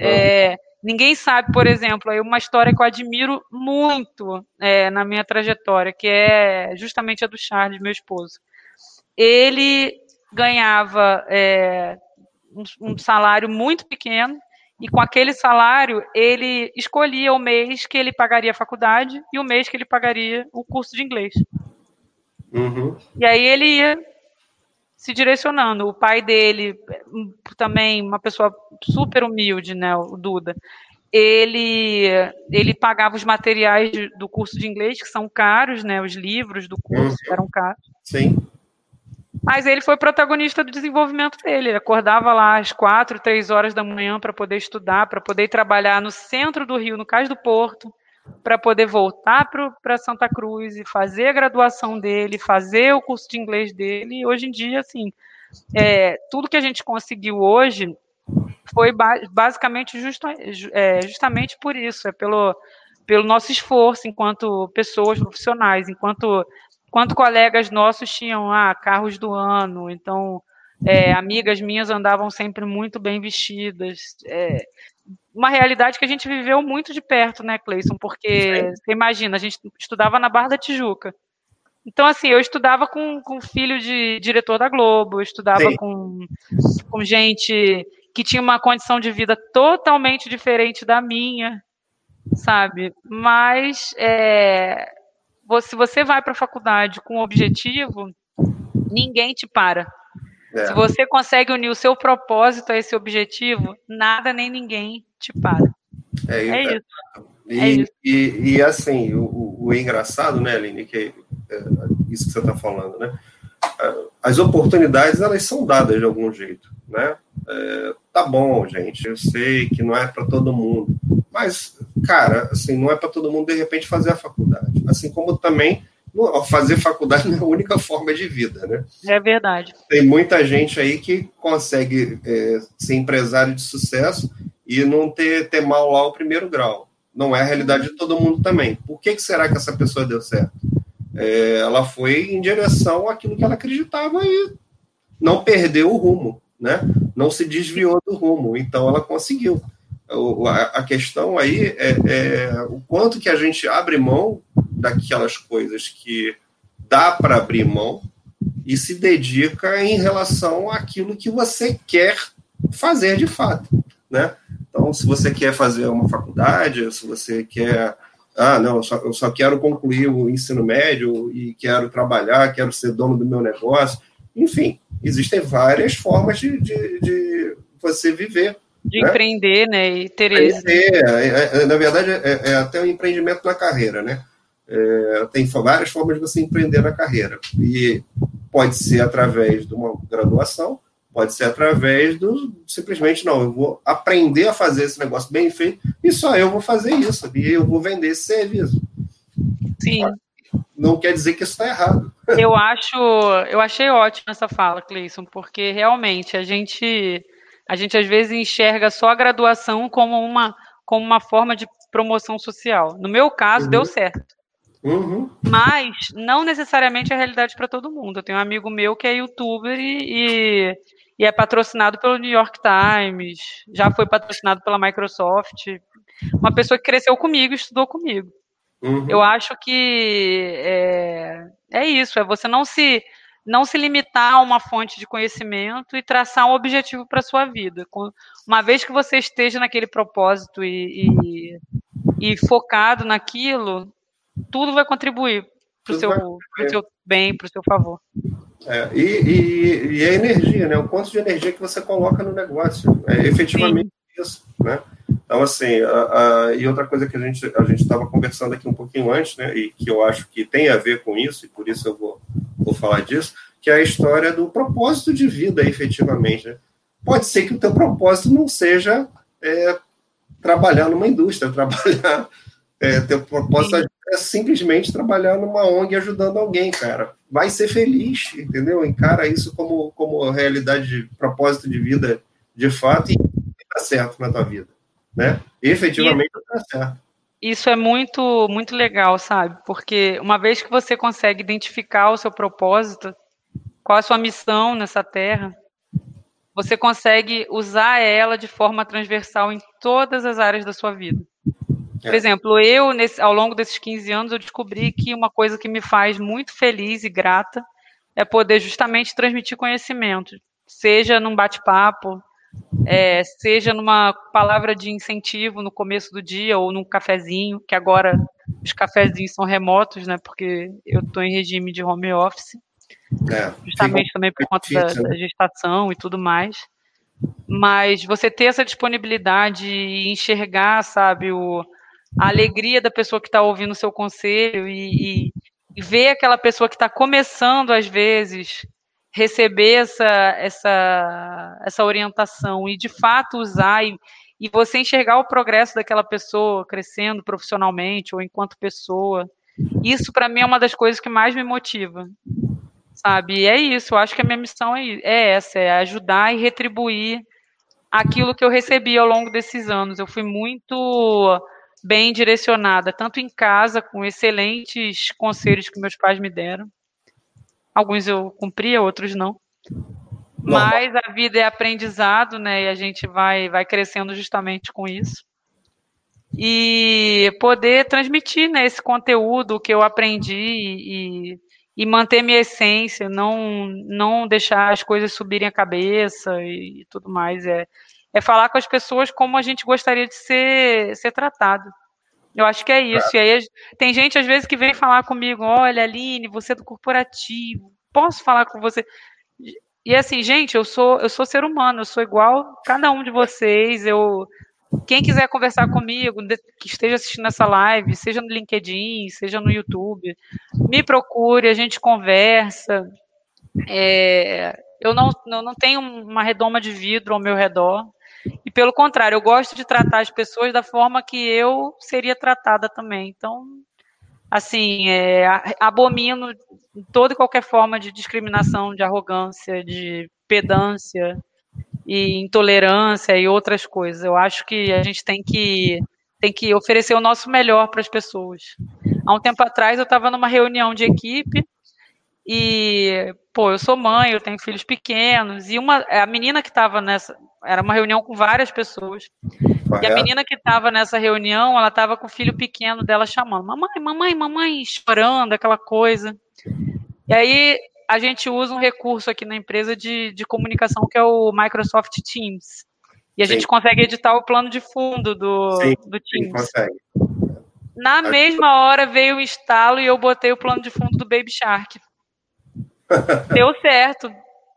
[SPEAKER 2] É, ninguém sabe, por exemplo, uma história que eu admiro muito é, na minha trajetória, que é justamente a do Charles, meu esposo. Ele ganhava é, um, um salário muito pequeno, e com aquele salário, ele escolhia o mês que ele pagaria a faculdade e o mês que ele pagaria o curso de inglês. Uhum. E aí ele ia se direcionando. O pai dele, também uma pessoa super humilde, né, o Duda, ele, ele pagava os materiais do curso de inglês, que são caros, né, os livros do curso uhum. eram caros.
[SPEAKER 1] Sim.
[SPEAKER 2] Mas ele foi protagonista do desenvolvimento dele. Ele acordava lá às quatro, três horas da manhã para poder estudar, para poder trabalhar no centro do Rio, no Cais do Porto, para poder voltar para Santa Cruz e fazer a graduação dele, fazer o curso de inglês dele. E hoje em dia, assim, é, tudo que a gente conseguiu hoje foi ba basicamente justo, é, justamente por isso, é pelo, pelo nosso esforço enquanto pessoas profissionais, enquanto, enquanto colegas nossos tinham ah, carros do ano, então é, amigas minhas andavam sempre muito bem vestidas. É, uma realidade que a gente viveu muito de perto, né, Cleison? Porque você imagina, a gente estudava na Barra da Tijuca. Então, assim, eu estudava com, com filho de diretor da Globo, eu estudava com, com gente que tinha uma condição de vida totalmente diferente da minha, sabe? Mas é, se você vai para a faculdade com um objetivo, ninguém te para. É. Se você consegue unir o seu propósito a esse objetivo, nada nem ninguém te para.
[SPEAKER 1] É, é isso. E, é isso. E, e, assim, o, o, engraçado, né, Aline, que é, é isso que você está falando, né? As oportunidades, elas são dadas de algum jeito, né? É, tá bom, gente, eu sei que não é para todo mundo, mas, cara, assim, não é para todo mundo, de repente, fazer a faculdade. Assim como também fazer faculdade (laughs) não é a única forma de vida, né?
[SPEAKER 2] É verdade.
[SPEAKER 1] Tem muita gente aí que consegue é, ser empresário de sucesso e não ter, ter mal lá o primeiro grau. Não é a realidade de todo mundo também. Por que, que será que essa pessoa deu certo? É, ela foi em direção àquilo que ela acreditava e não perdeu o rumo, né? Não se desviou do rumo. Então ela conseguiu. A questão aí é, é o quanto que a gente abre mão daquelas coisas que dá para abrir mão e se dedica em relação àquilo que você quer fazer de fato, né? Então, se você quer fazer uma faculdade, se você quer, ah, não, eu só, eu só quero concluir o ensino médio e quero trabalhar, quero ser dono do meu negócio, enfim, existem várias formas de, de, de você viver.
[SPEAKER 2] De né? empreender, né, e ter.
[SPEAKER 1] É, é, é, na verdade, é, é até um empreendimento na carreira, né? É, tem várias formas de você empreender na carreira. E pode ser através de uma graduação, pode ser através do simplesmente, não, eu vou aprender a fazer esse negócio bem feito e só eu vou fazer isso, e eu vou vender esse serviço.
[SPEAKER 2] Sim.
[SPEAKER 1] Não quer dizer que isso está errado. (laughs)
[SPEAKER 2] Eu acho, eu achei ótima essa fala, Cleison, porque realmente a gente, a gente às vezes enxerga só a graduação como uma, como uma forma de promoção social. No meu caso, uhum. deu certo.
[SPEAKER 1] Uhum.
[SPEAKER 2] Mas não necessariamente é a realidade para todo mundo. Eu tenho um amigo meu que é youtuber e, e, é patrocinado pelo New York Times, já foi patrocinado pela Microsoft. Uma pessoa que cresceu comigo, estudou comigo. Uhum. Eu acho que é, é isso, é você não se não se limitar a uma fonte de conhecimento e traçar um objetivo para sua vida. Uma vez que você esteja naquele propósito e, e, e focado naquilo, tudo vai contribuir para o seu, seu bem, para o seu favor.
[SPEAKER 1] É, e, e, e, a energia, né? O quanto de energia que você coloca no negócio. É efetivamente Sim. isso, né? Então, assim, a, a, e outra coisa que a gente a gente estava conversando aqui um pouquinho antes, né? E que eu acho que tem a ver com isso, e por isso eu vou, vou falar disso, que é a história do propósito de vida, efetivamente. Né? Pode ser que o teu propósito não seja é, trabalhar numa indústria, (laughs) trabalhar é, teu propósito é simplesmente trabalhar numa ONG ajudando alguém, cara. Vai ser feliz, entendeu? Encara isso como, como realidade de propósito de vida de fato e tá certo na tua vida, né? Efetivamente tá certo.
[SPEAKER 2] Isso é muito, muito legal, sabe? Porque uma vez que você consegue identificar o seu propósito, qual a sua missão nessa terra, você consegue usar ela de forma transversal em todas as áreas da sua vida. Por é. exemplo, eu, nesse, ao longo desses 15 anos, eu descobri que uma coisa que me faz muito feliz e grata é poder justamente transmitir conhecimento, seja num bate-papo, é, seja numa palavra de incentivo no começo do dia ou num cafezinho, que agora os cafezinhos são remotos, né? Porque eu estou em regime de home office, é, justamente também por conta da, da, né? gestação e tudo mais. Mas você ter essa disponibilidade e enxergar, sabe, o, a alegria da pessoa que está ouvindo o seu conselho e, e, e ver aquela pessoa que está começando às vezes receber essa, essa, essa orientação e de fato usar e, e você enxergar o progresso daquela pessoa crescendo profissionalmente ou enquanto pessoa, isso para mim é uma das coisas que mais me motiva, sabe? E é isso, eu acho que a minha missão é, é essa, é ajudar e retribuir aquilo que eu recebi ao longo desses anos. Eu fui muito bem direcionada, tanto em casa, com excelentes conselhos que meus pais me deram, Alguns eu cumpria, outros não. Mas a vida é aprendizado, né? E a gente vai, vai crescendo justamente com isso. E poder transmitir né, esse conteúdo que eu aprendi e, e manter minha essência, não, não deixar as coisas subirem a cabeça e, e tudo mais. É, é falar com as pessoas como a gente gostaria de ser, ser tratado. Eu acho que é isso. É. E aí tem gente às vezes que vem falar comigo, olha, Aline, você é do corporativo, posso falar com você? E assim, gente, eu sou eu sou ser humano, eu sou igual cada um de vocês. Eu quem quiser conversar comigo, que esteja assistindo essa live, seja no LinkedIn, seja no YouTube, me procure, a gente conversa. É, eu não, eu não tenho uma redoma de vidro ao meu redor. Pelo contrário, eu gosto de tratar as pessoas da forma que eu seria tratada também. Então, assim, é, abomino toda e qualquer forma de discriminação, de arrogância, de pedância e intolerância e outras coisas. Eu acho que a gente tem que tem que oferecer o nosso melhor para as pessoas. Há um tempo atrás eu estava numa reunião de equipe e, pô, eu sou mãe, eu tenho filhos pequenos, e uma, a menina que estava nessa, era uma reunião com várias pessoas, Correto. e a menina que estava nessa reunião, ela estava com o filho pequeno dela chamando, mamãe, mamãe, mamãe, chorando, aquela coisa. E aí a gente usa um recurso aqui na empresa de, de comunicação que é o Microsoft Teams. E a sim. gente consegue editar o plano de fundo do, sim, do Teams. Sim, consegue. Na mesma hora veio o instalo e eu botei o plano de fundo do Baby Shark. Deu certo.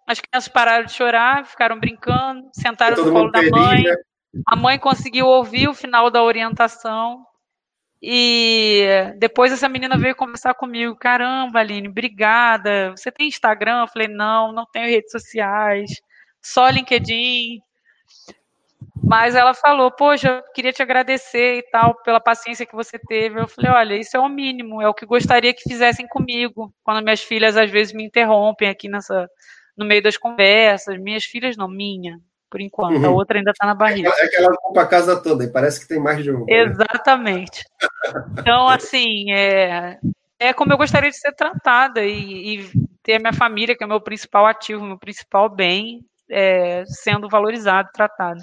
[SPEAKER 2] As crianças pararam de chorar, ficaram brincando, sentaram no colo da mãe. Né? A mãe conseguiu ouvir o final da orientação. E depois essa menina veio conversar comigo. Caramba, Aline, obrigada. Você tem Instagram? Eu falei, não, não tenho redes sociais, só LinkedIn. Mas ela falou, poxa, eu queria te agradecer e tal, pela paciência que você teve. Eu falei, olha, isso é o mínimo, é o que gostaria que fizessem comigo, quando minhas filhas às vezes me interrompem aqui nessa, no meio das conversas. Minhas filhas não, minha, por enquanto. Uhum. A outra ainda está na barriga.
[SPEAKER 1] É que ela ocupa a casa toda, e parece que tem mais de um. Né?
[SPEAKER 2] Exatamente. Então, assim, é, é como eu gostaria de ser tratada e, e ter a minha família, que é o meu principal ativo, meu principal bem, é, sendo valorizado, tratado.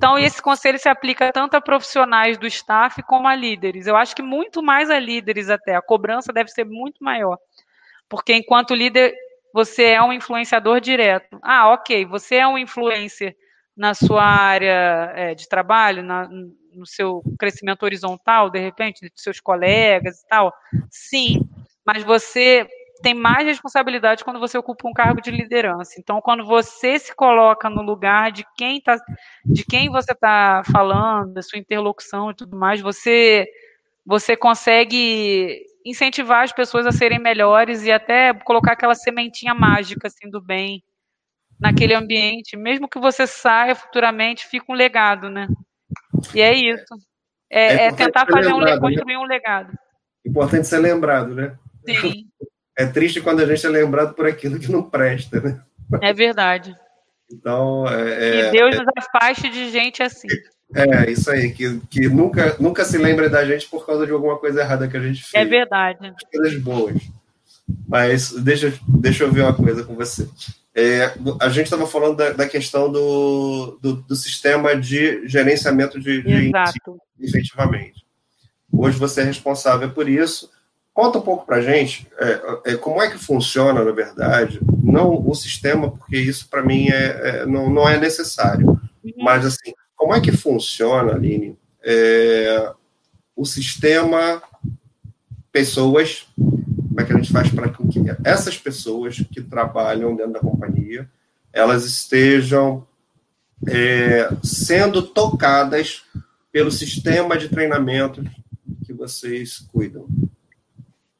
[SPEAKER 2] Então, esse conselho se aplica tanto a profissionais do staff como a líderes. Eu acho que muito mais a líderes até. A cobrança deve ser muito maior. Porque enquanto líder, você é um influenciador direto. Ah, ok, você é um influencer na sua área é, de trabalho, na, no seu crescimento horizontal, de repente, de seus colegas e tal. Sim, mas você tem mais responsabilidade quando você ocupa um cargo de liderança. Então, quando você se coloca no lugar de quem tá, de quem você está falando, da sua interlocução e tudo mais, você você consegue incentivar as pessoas a serem melhores e até colocar aquela sementinha mágica assim do bem naquele ambiente, mesmo que você saia futuramente, fica um legado, né? E é isso. É, é, é tentar fazer lembrado, um, né? construir né? um legado.
[SPEAKER 1] Importante ser lembrado, né?
[SPEAKER 2] Sim.
[SPEAKER 1] É triste quando a gente é lembrado por aquilo que não presta, né?
[SPEAKER 2] É verdade.
[SPEAKER 1] Então,
[SPEAKER 2] é, que Deus é, nos afaste de gente assim.
[SPEAKER 1] É, isso aí, que, que nunca, nunca se lembre da gente por causa de alguma coisa errada que a gente fez.
[SPEAKER 2] É verdade.
[SPEAKER 1] Coisas boas. Mas deixa, deixa eu ver uma coisa com você. É, a gente estava falando da, da questão do, do, do, sistema de gerenciamento de, de
[SPEAKER 2] Exato.
[SPEAKER 1] efetivamente. Hoje você é responsável por isso. Conta um pouco para a gente é, é, como é que funciona, na verdade, não o sistema, porque isso para mim é, é, não, não é necessário, uhum. mas assim, como é que funciona, Aline, é, o sistema pessoas, como é que a gente faz para que essas pessoas que trabalham dentro da companhia, elas estejam é, sendo tocadas pelo sistema de treinamento que vocês cuidam?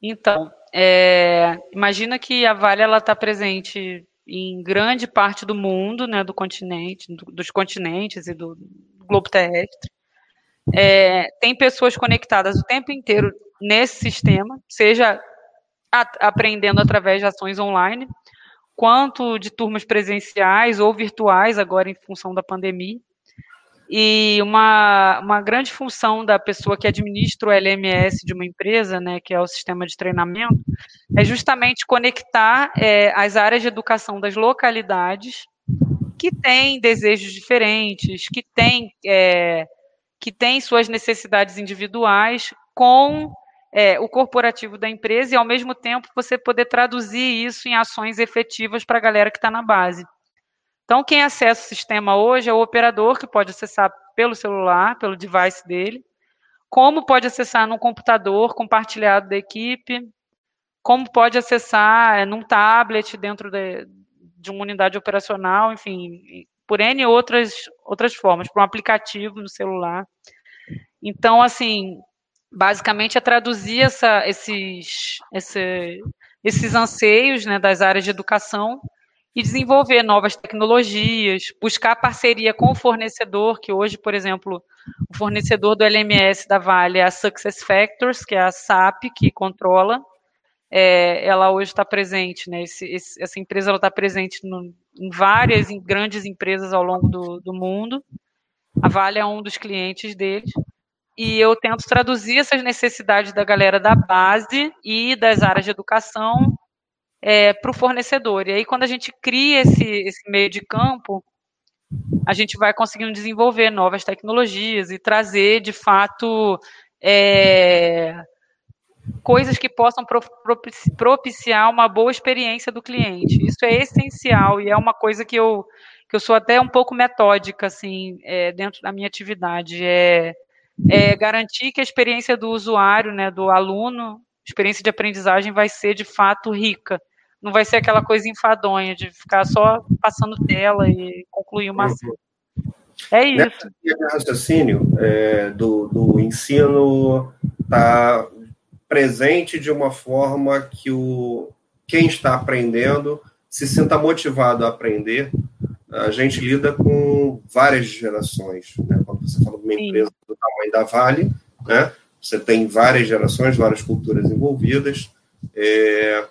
[SPEAKER 2] Então, é, imagina que a Vale está presente em grande parte do mundo, né, do continente, do, dos continentes e do globo terrestre. É, tem pessoas conectadas o tempo inteiro nesse sistema, seja a, aprendendo através de ações online, quanto de turmas presenciais ou virtuais, agora em função da pandemia. E uma, uma grande função da pessoa que administra o LMS de uma empresa, né, que é o sistema de treinamento, é justamente conectar é, as áreas de educação das localidades que têm desejos diferentes, que têm, é, que têm suas necessidades individuais com é, o corporativo da empresa e, ao mesmo tempo, você poder traduzir isso em ações efetivas para a galera que está na base. Então, quem acessa o sistema hoje é o operador, que pode acessar pelo celular, pelo device dele, como pode acessar num computador compartilhado da equipe, como pode acessar é, num tablet dentro de, de uma unidade operacional, enfim, por N outras, outras formas, por um aplicativo no celular. Então, assim, basicamente é traduzir essa, esses, esse, esses anseios né, das áreas de educação e desenvolver novas tecnologias, buscar parceria com o fornecedor, que hoje, por exemplo, o fornecedor do LMS da Vale é a Success Factors, que é a SAP, que controla. É, ela hoje está presente, né? Esse, esse, essa empresa está presente no, em várias em grandes empresas ao longo do, do mundo. A Vale é um dos clientes deles e eu tento traduzir essas necessidades da galera da base e das áreas de educação é, para o fornecedor. E aí, quando a gente cria esse, esse meio de campo, a gente vai conseguindo desenvolver novas tecnologias e trazer, de fato, é, coisas que possam propiciar uma boa experiência do cliente. Isso é essencial e é uma coisa que eu, que eu sou até um pouco metódica, assim, é, dentro da minha atividade. É, é, garantir que a experiência do usuário, né, do aluno, experiência de aprendizagem vai ser de fato rica. Não vai ser aquela coisa enfadonha de ficar só passando tela e concluir uma ação. É isso.
[SPEAKER 1] Nessa raciocínio é, do, do ensino está presente de uma forma que o, quem está aprendendo se sinta motivado a aprender. A gente lida com várias gerações. Né? Quando você fala de uma empresa do tamanho da Vale, né? você tem várias gerações, várias culturas envolvidas. É,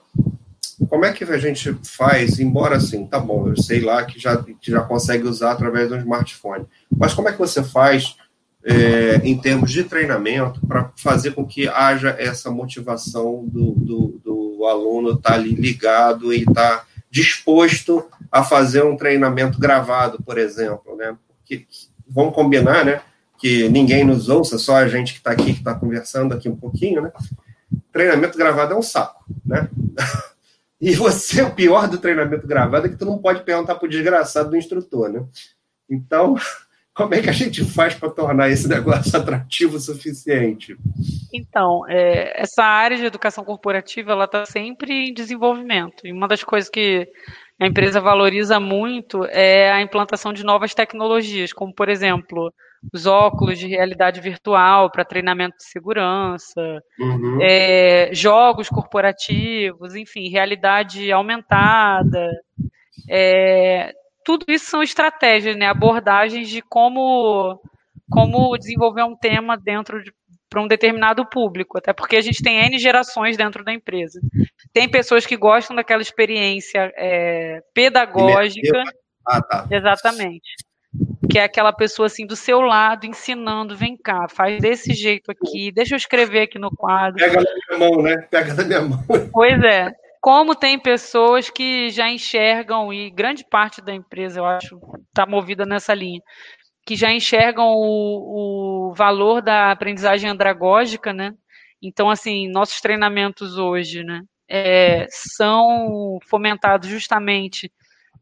[SPEAKER 1] como é que a gente faz, embora assim, tá bom, eu sei lá que já, que já consegue usar através do smartphone, mas como é que você faz é, em termos de treinamento para fazer com que haja essa motivação do, do, do aluno estar tá ali ligado e estar tá disposto a fazer um treinamento gravado, por exemplo, né? Porque, vamos combinar, né? Que ninguém nos ouça, só a gente que está aqui, que está conversando aqui um pouquinho, né? Treinamento gravado é um saco, né? (laughs) E você, o pior do treinamento gravado é que tu não pode perguntar pro desgraçado do instrutor, né? Então, (laughs) como é que a gente faz para tornar esse negócio (laughs) atrativo o suficiente?
[SPEAKER 2] Então, é, essa área de educação corporativa, ela está sempre em desenvolvimento. E uma das coisas que a empresa valoriza muito é a implantação de novas tecnologias, como, por exemplo, os óculos de realidade virtual para treinamento de segurança, uhum. é, jogos corporativos, enfim, realidade aumentada. É, tudo isso são estratégias, né, abordagens de como, como desenvolver um tema dentro de para um determinado público, até porque a gente tem N gerações dentro da empresa. Tem pessoas que gostam daquela experiência é, pedagógica. Ah, tá. Exatamente. Que é aquela pessoa assim do seu lado ensinando, vem cá, faz desse jeito aqui, deixa eu escrever aqui no quadro.
[SPEAKER 1] Pega na minha mão, né? Pega na minha mão.
[SPEAKER 2] Pois é. como tem pessoas que já enxergam, e grande parte da empresa, eu acho, está movida nessa linha, que já enxergam o, o valor da aprendizagem andragógica, né? Então, assim, nossos treinamentos hoje, né, é, são fomentados justamente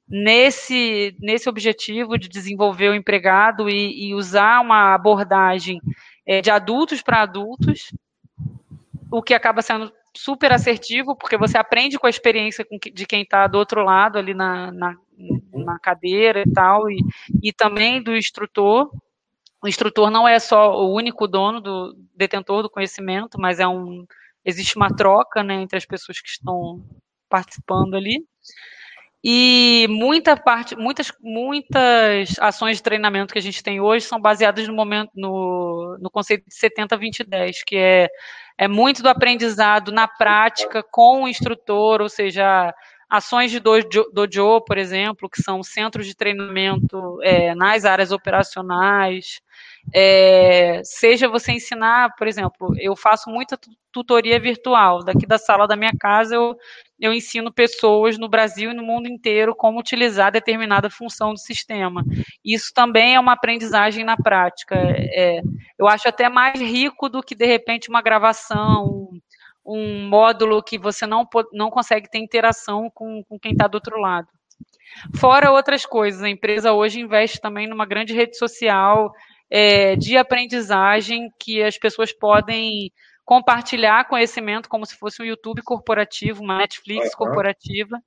[SPEAKER 2] nesse, nesse objetivo de desenvolver o empregado e, e usar uma abordagem é, de adultos para adultos, o que acaba sendo super assertivo, porque você aprende com a experiência de quem está do outro lado ali na, na, na cadeira e tal, e, e também do instrutor. O instrutor não é só o único dono do detentor do conhecimento, mas é um existe uma troca né, entre as pessoas que estão participando ali. E muita parte, muitas, muitas ações de treinamento que a gente tem hoje são baseadas no momento no, no conceito de 70-20-10, que é, é muito do aprendizado na prática com o instrutor, ou seja, ações de dojo, dojo por exemplo, que são centros de treinamento é, nas áreas operacionais, é, seja você ensinar, por exemplo, eu faço muita tutoria virtual. Daqui da sala da minha casa, eu, eu ensino pessoas no Brasil e no mundo inteiro como utilizar determinada função do sistema. Isso também é uma aprendizagem na prática. É, eu acho até mais rico do que, de repente, uma gravação, um módulo que você não, não consegue ter interação com, com quem está do outro lado. Fora outras coisas, a empresa hoje investe também numa grande rede social é, de aprendizagem que as pessoas podem compartilhar conhecimento como se fosse um YouTube corporativo, uma Netflix uhum. corporativa,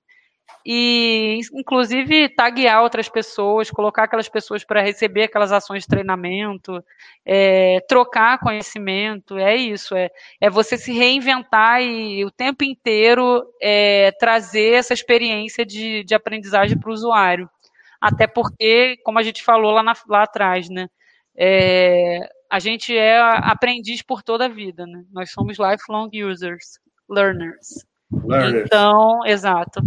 [SPEAKER 2] e inclusive taguear outras pessoas, colocar aquelas pessoas para receber aquelas ações de treinamento, é, trocar conhecimento, é isso, é, é você se reinventar e o tempo inteiro é, trazer essa experiência de, de aprendizagem para o usuário. Até porque, como a gente falou lá, na, lá atrás, né? é, a gente é aprendiz por toda a vida, né? Nós somos lifelong users, learners. learners. Então, exato.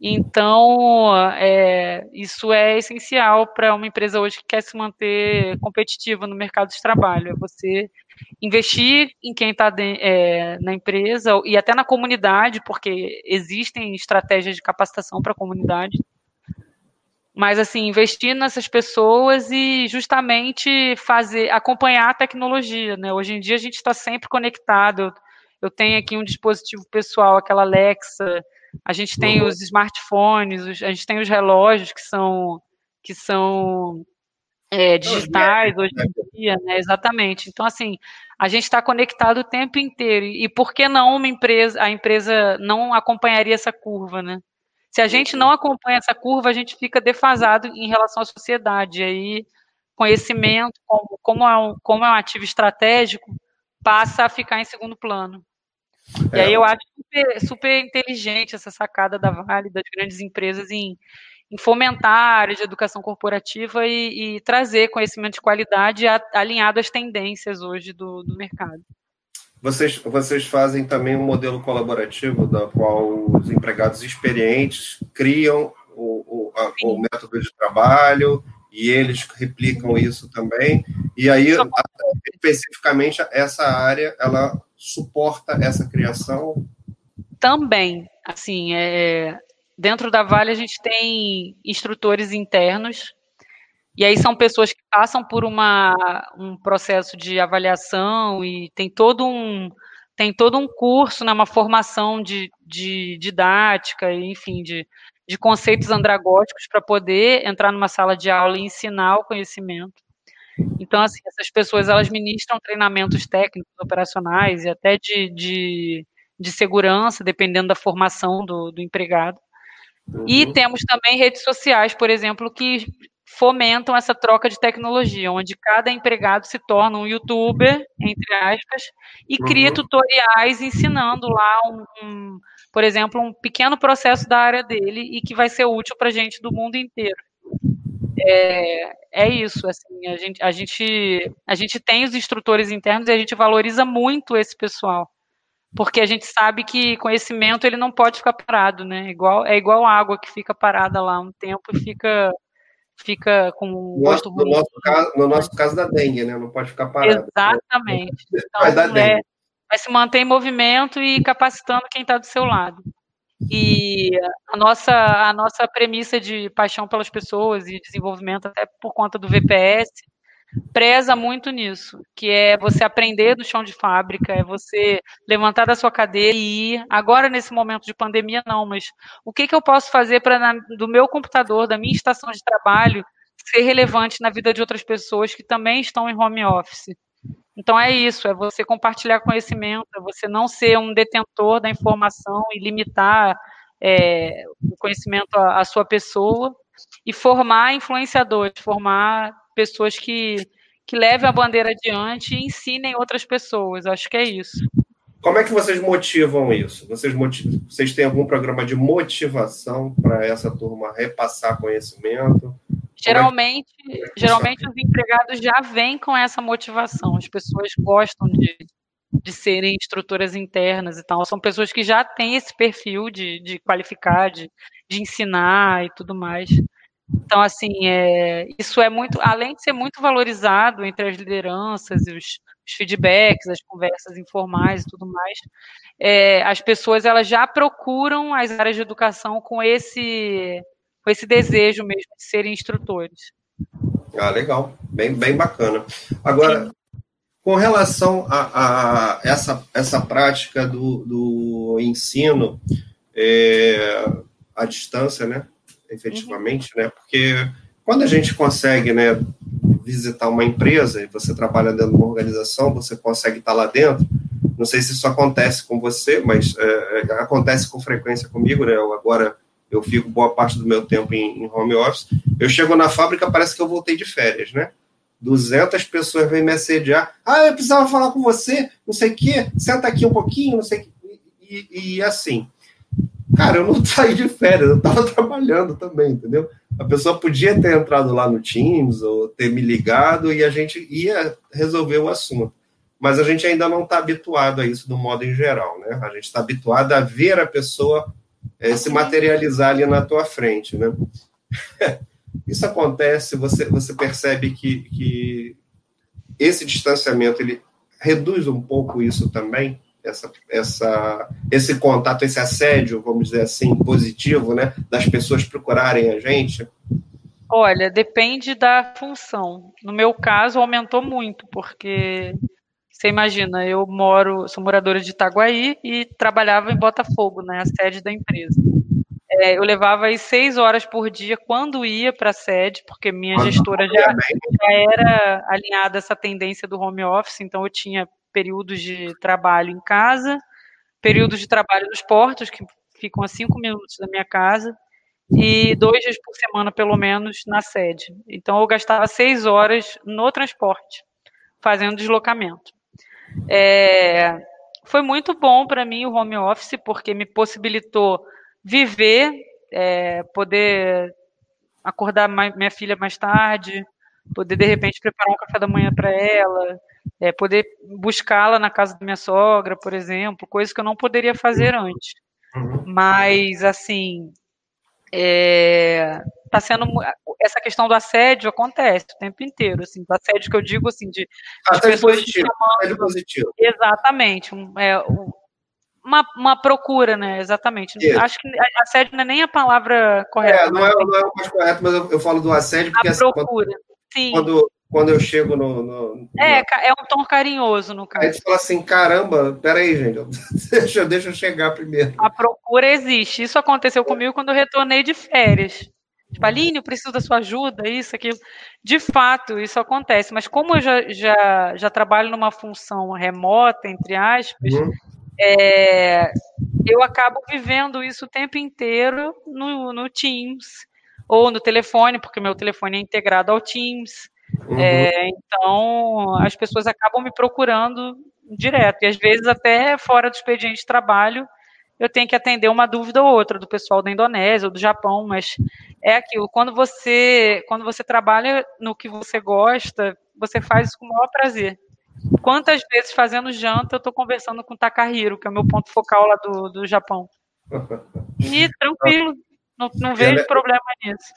[SPEAKER 2] Então, é, isso é essencial para uma empresa hoje que quer se manter competitiva no mercado de trabalho. É você investir em quem está é, na empresa e até na comunidade, porque existem estratégias de capacitação para a comunidade mas assim investir nessas pessoas e justamente fazer acompanhar a tecnologia, né? Hoje em dia a gente está sempre conectado. Eu tenho aqui um dispositivo pessoal, aquela Alexa. A gente tem os smartphones, a gente tem os relógios que são que são é, digitais hoje em dia, né? Exatamente. Então assim a gente está conectado o tempo inteiro. E por que não uma empresa, a empresa não acompanharia essa curva, né? Se a gente não acompanha essa curva, a gente fica defasado em relação à sociedade. Aí, conhecimento, como, como, é, um, como é um ativo estratégico, passa a ficar em segundo plano. E aí é. eu acho super, super inteligente essa sacada da Vale, das grandes empresas, em, em fomentar a área de educação corporativa e, e trazer conhecimento de qualidade alinhado às tendências hoje do, do mercado.
[SPEAKER 1] Vocês, vocês fazem também um modelo colaborativo, da qual os empregados experientes criam o, o, a, o método de trabalho e eles replicam isso também. E aí, especificamente, essa área, ela suporta essa criação?
[SPEAKER 2] Também. Assim, é, dentro da Vale, a gente tem instrutores internos e aí são pessoas que passam por uma, um processo de avaliação e tem todo um, tem todo um curso, né, uma formação de, de didática, enfim, de, de conceitos andragógicos para poder entrar numa sala de aula e ensinar o conhecimento. Então, assim, essas pessoas, elas ministram treinamentos técnicos, operacionais e até de, de, de segurança, dependendo da formação do, do empregado. Uhum. E temos também redes sociais, por exemplo, que fomentam essa troca de tecnologia, onde cada empregado se torna um youtuber, entre aspas, e cria uhum. tutoriais ensinando lá, um, um, por exemplo, um pequeno processo da área dele e que vai ser útil para gente do mundo inteiro. É, é isso, assim, a gente, a, gente, a gente tem os instrutores internos e a gente valoriza muito esse pessoal, porque a gente sabe que conhecimento ele não pode ficar parado, né? Igual, é igual água que fica parada lá um tempo e fica fica com um
[SPEAKER 1] gosto no, nosso caso, no nosso caso da dengue, né? Não pode ficar parado.
[SPEAKER 2] Exatamente. (laughs) Então, vai, é, vai se manter em movimento e capacitando quem está do seu lado. E a nossa, a nossa premissa de paixão pelas pessoas e desenvolvimento, até por conta do VPS, preza muito nisso, que é você aprender do chão de fábrica, é você levantar da sua cadeira e ir. Agora, nesse momento de pandemia, não, mas o que, que eu posso fazer para, do meu computador, da minha estação de trabalho, ser relevante na vida de outras pessoas que também estão em home office? Então é isso, é você compartilhar conhecimento, é você não ser um detentor da informação e limitar é, o conhecimento à, à sua pessoa e formar influenciadores, formar pessoas que, que levem a bandeira adiante e ensinem outras pessoas. Acho que é isso.
[SPEAKER 1] Como é que vocês motivam isso? Vocês, motivam, vocês têm algum programa de motivação para essa turma repassar conhecimento?
[SPEAKER 2] Geralmente, é que... geralmente os empregados já vêm com essa motivação. As pessoas gostam de, de serem instrutoras internas e tal. São pessoas que já têm esse perfil de, de qualificar, de, de ensinar e tudo mais. Então, assim, é, isso é muito, além de ser muito valorizado entre as lideranças e os, os feedbacks, as conversas informais e tudo mais, é, as pessoas elas já procuram as áreas de educação com esse, com esse desejo mesmo de serem instrutores.
[SPEAKER 1] Ah, legal, bem, bem bacana. Agora, com relação a, a essa, essa prática do, do ensino é, à distância, né? Efetivamente, uhum. né? Porque quando a gente consegue, né, visitar uma empresa e você trabalha dentro de uma organização, você consegue estar lá dentro. Não sei se isso acontece com você, mas é, é, acontece com frequência comigo, né? Eu agora eu fico boa parte do meu tempo em, em home office. Eu chego na fábrica, parece que eu voltei de férias, né? 200 pessoas vêm me assediar. Ah, eu precisava falar com você, não sei o quê, senta aqui um pouquinho, não sei o quê. E, e assim, Cara, eu não (laughs) saí de férias, eu estava (laughs) trabalhando também, entendeu? A pessoa podia ter entrado lá no Teams ou ter me ligado e a gente ia resolver o assunto. Mas a gente ainda não está habituado a isso do modo em geral, né? A gente está habituado a ver a pessoa é, se materializar ali na tua frente, né? (laughs) isso acontece, você, você percebe que, que esse distanciamento ele reduz um pouco isso também essa, essa, esse contato, esse assédio, vamos dizer assim, positivo, né, das pessoas procurarem a gente?
[SPEAKER 2] Olha, depende da função. No meu caso, aumentou muito, porque você imagina, eu moro, sou moradora de Itaguaí e trabalhava em Botafogo, né, a sede da empresa. É, eu levava aí seis horas por dia quando ia para a sede, porque minha gestora já, já era alinhada a essa tendência do home office, então eu tinha períodos de trabalho em casa, períodos de trabalho nos portos, que ficam a cinco minutos da minha casa, e dois dias por semana, pelo menos, na sede. Então, eu gastava seis horas no transporte, fazendo deslocamento. É, foi muito bom para mim o home office, porque me possibilitou viver, é, poder acordar minha filha mais tarde, poder, de repente, preparar um café da manhã para ela, é, poder buscá-la na casa da minha sogra, por exemplo, coisas que eu não poderia fazer antes. Uhum. Mas, assim, é, tá sendo essa questão do assédio acontece o tempo inteiro, assim, do assédio que eu digo assim de,
[SPEAKER 1] de pessoas positivo, chamando, positivo.
[SPEAKER 2] exatamente, um, é, uma, uma procura, né? Exatamente. Isso. Acho que assédio não é nem a palavra correta.
[SPEAKER 1] É, não, é, não é o mais correto, mas eu, eu falo do assédio porque a assim, procura. Quando, Sim. Quando, quando eu chego no. no
[SPEAKER 2] é, é um tom carinhoso, no caso.
[SPEAKER 1] Aí você fala assim: caramba, peraí, gente, (laughs) deixa, deixa eu chegar primeiro.
[SPEAKER 2] A procura existe. Isso aconteceu comigo quando eu retornei de férias. Tipo, Aline, eu preciso da sua ajuda, isso, aquilo. De fato, isso acontece. Mas como eu já, já, já trabalho numa função remota, entre aspas, uhum. é, eu acabo vivendo isso o tempo inteiro no, no Teams ou no telefone, porque meu telefone é integrado ao Teams. Uhum. É, então, as pessoas acabam me procurando direto, e às vezes até fora do expediente de trabalho, eu tenho que atender uma dúvida ou outra do pessoal da Indonésia ou do Japão, mas é aquilo, quando você, quando você trabalha no que você gosta, você faz isso com o maior prazer. Quantas vezes fazendo janta eu estou conversando com o Takahiro, que é o meu ponto focal lá do, do Japão. (laughs) E tranquilo, não, não vejo é, problema nisso.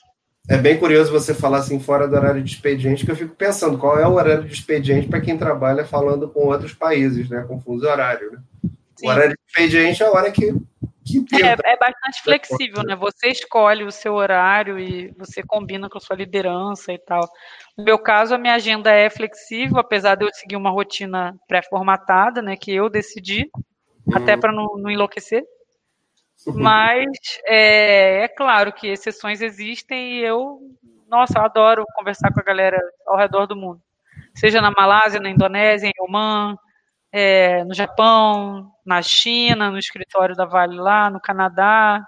[SPEAKER 1] É bem curioso você falar assim fora do horário de expediente, que eu fico pensando qual é o horário de expediente para quem trabalha falando com outros países, né, com fuso horário, né? O horário de expediente é a hora que
[SPEAKER 2] É, é, bastante flexível, né? Você escolhe o seu horário e você combina com a sua liderança e tal. No meu caso, a minha agenda é flexível, apesar de eu seguir uma rotina pré-formatada, né? Que eu decidi, uhum. até para não, não, enlouquecer. Mas é, é claro que exceções existem e eu, nossa, eu adoro conversar com a galera ao redor do mundo. Seja na Malásia, na Indonésia, em Oman, é, no Japão, na China, no escritório da Vale lá, no Canadá,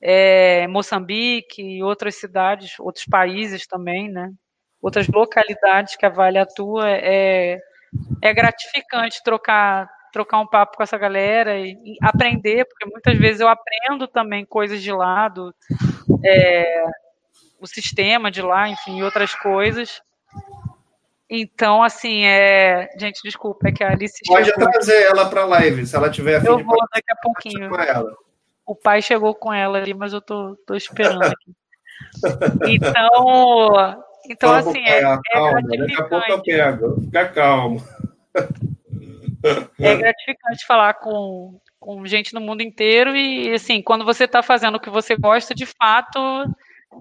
[SPEAKER 2] é, Moçambique e outras cidades, outros países também, né? Outras localidades que a Vale atua. É, é gratificante trocar trocar um papo com essa galera e, e, aprender, porque muitas vezes eu aprendo também coisas de lado, é, o sistema de lá, enfim, outras coisas. Então, assim, é. Gente, desculpa, é que a Alice.
[SPEAKER 1] Pode chegou... trazer ela para a live, se ela tiver
[SPEAKER 2] Eu vou daqui a pouquinho. O pai chegou com ela ali, mas eu tô, tô esperando aqui. então, então Vamos, assim, é,
[SPEAKER 1] é calma, daqui a pouco eu pego. Fica calmo.
[SPEAKER 2] É gratificante falar com, com gente no mundo inteiro e, assim, quando você está fazendo o que você gosta, de fato,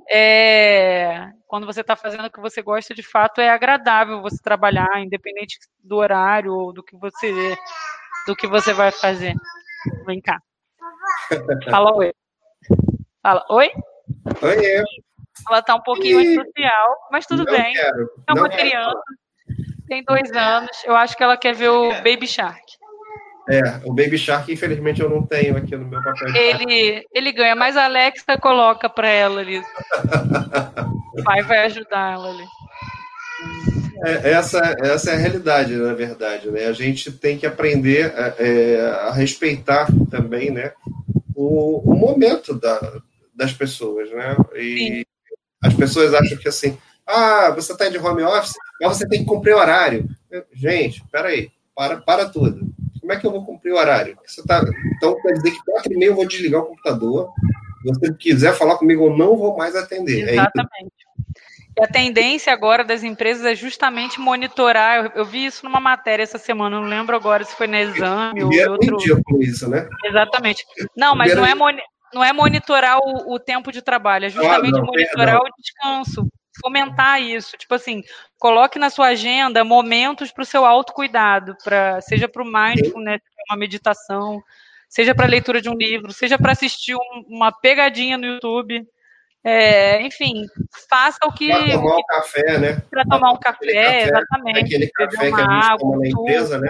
[SPEAKER 2] é, quando você está fazendo o que você gosta, de fato é agradável você trabalhar, independente do horário ou do que você do que você vai fazer. Vem cá. Fala oi. Fala oi.
[SPEAKER 1] Oi.
[SPEAKER 2] Ela está um pouquinho social, mas tudo não bem. Quero. É uma não criança. Tem dois anos. Eu acho que ela quer ver o Baby Shark.
[SPEAKER 1] É, o Baby Shark, infelizmente, eu não tenho aqui no meu papel.
[SPEAKER 2] Ele, ele ganha, mas a Alexa coloca para ela ali. o pai vai ajudar ela ali.
[SPEAKER 1] É, essa, essa é a realidade, na verdade. Né? A gente tem que aprender a, é, a respeitar também né, o, o momento da, das pessoas. Né? E Sim. as pessoas acham que assim, ah, você está de home office, mas você tem que cumprir horário. Gente, peraí, para, para tudo como é que eu vou cumprir o horário? Você tá, então, quer dizer que quatro e meia eu vou desligar o computador. Se você quiser falar comigo, eu não vou mais atender.
[SPEAKER 2] É Exatamente. É e a tendência agora das empresas é justamente monitorar. Eu, eu, vi isso numa matéria essa semana, não lembro agora se foi na exame ou outro.
[SPEAKER 1] dia com isso, né?
[SPEAKER 2] Exatamente. Não, mas não é, não é monitorar o, o, tempo de trabalho, é justamente ah, não, monitorar o descanso fomentar isso. Tipo assim, coloque na sua agenda momentos para o seu autocuidado, pra, seja para o mindfulness, uma meditação, seja para a leitura de um livro, seja para assistir um, uma pegadinha no YouTube. É, enfim, faça o que. Para
[SPEAKER 1] tomar um café, né?
[SPEAKER 2] Para tomar um café, café, exatamente.
[SPEAKER 1] Aquele café que a gente água, toma na empresa, né?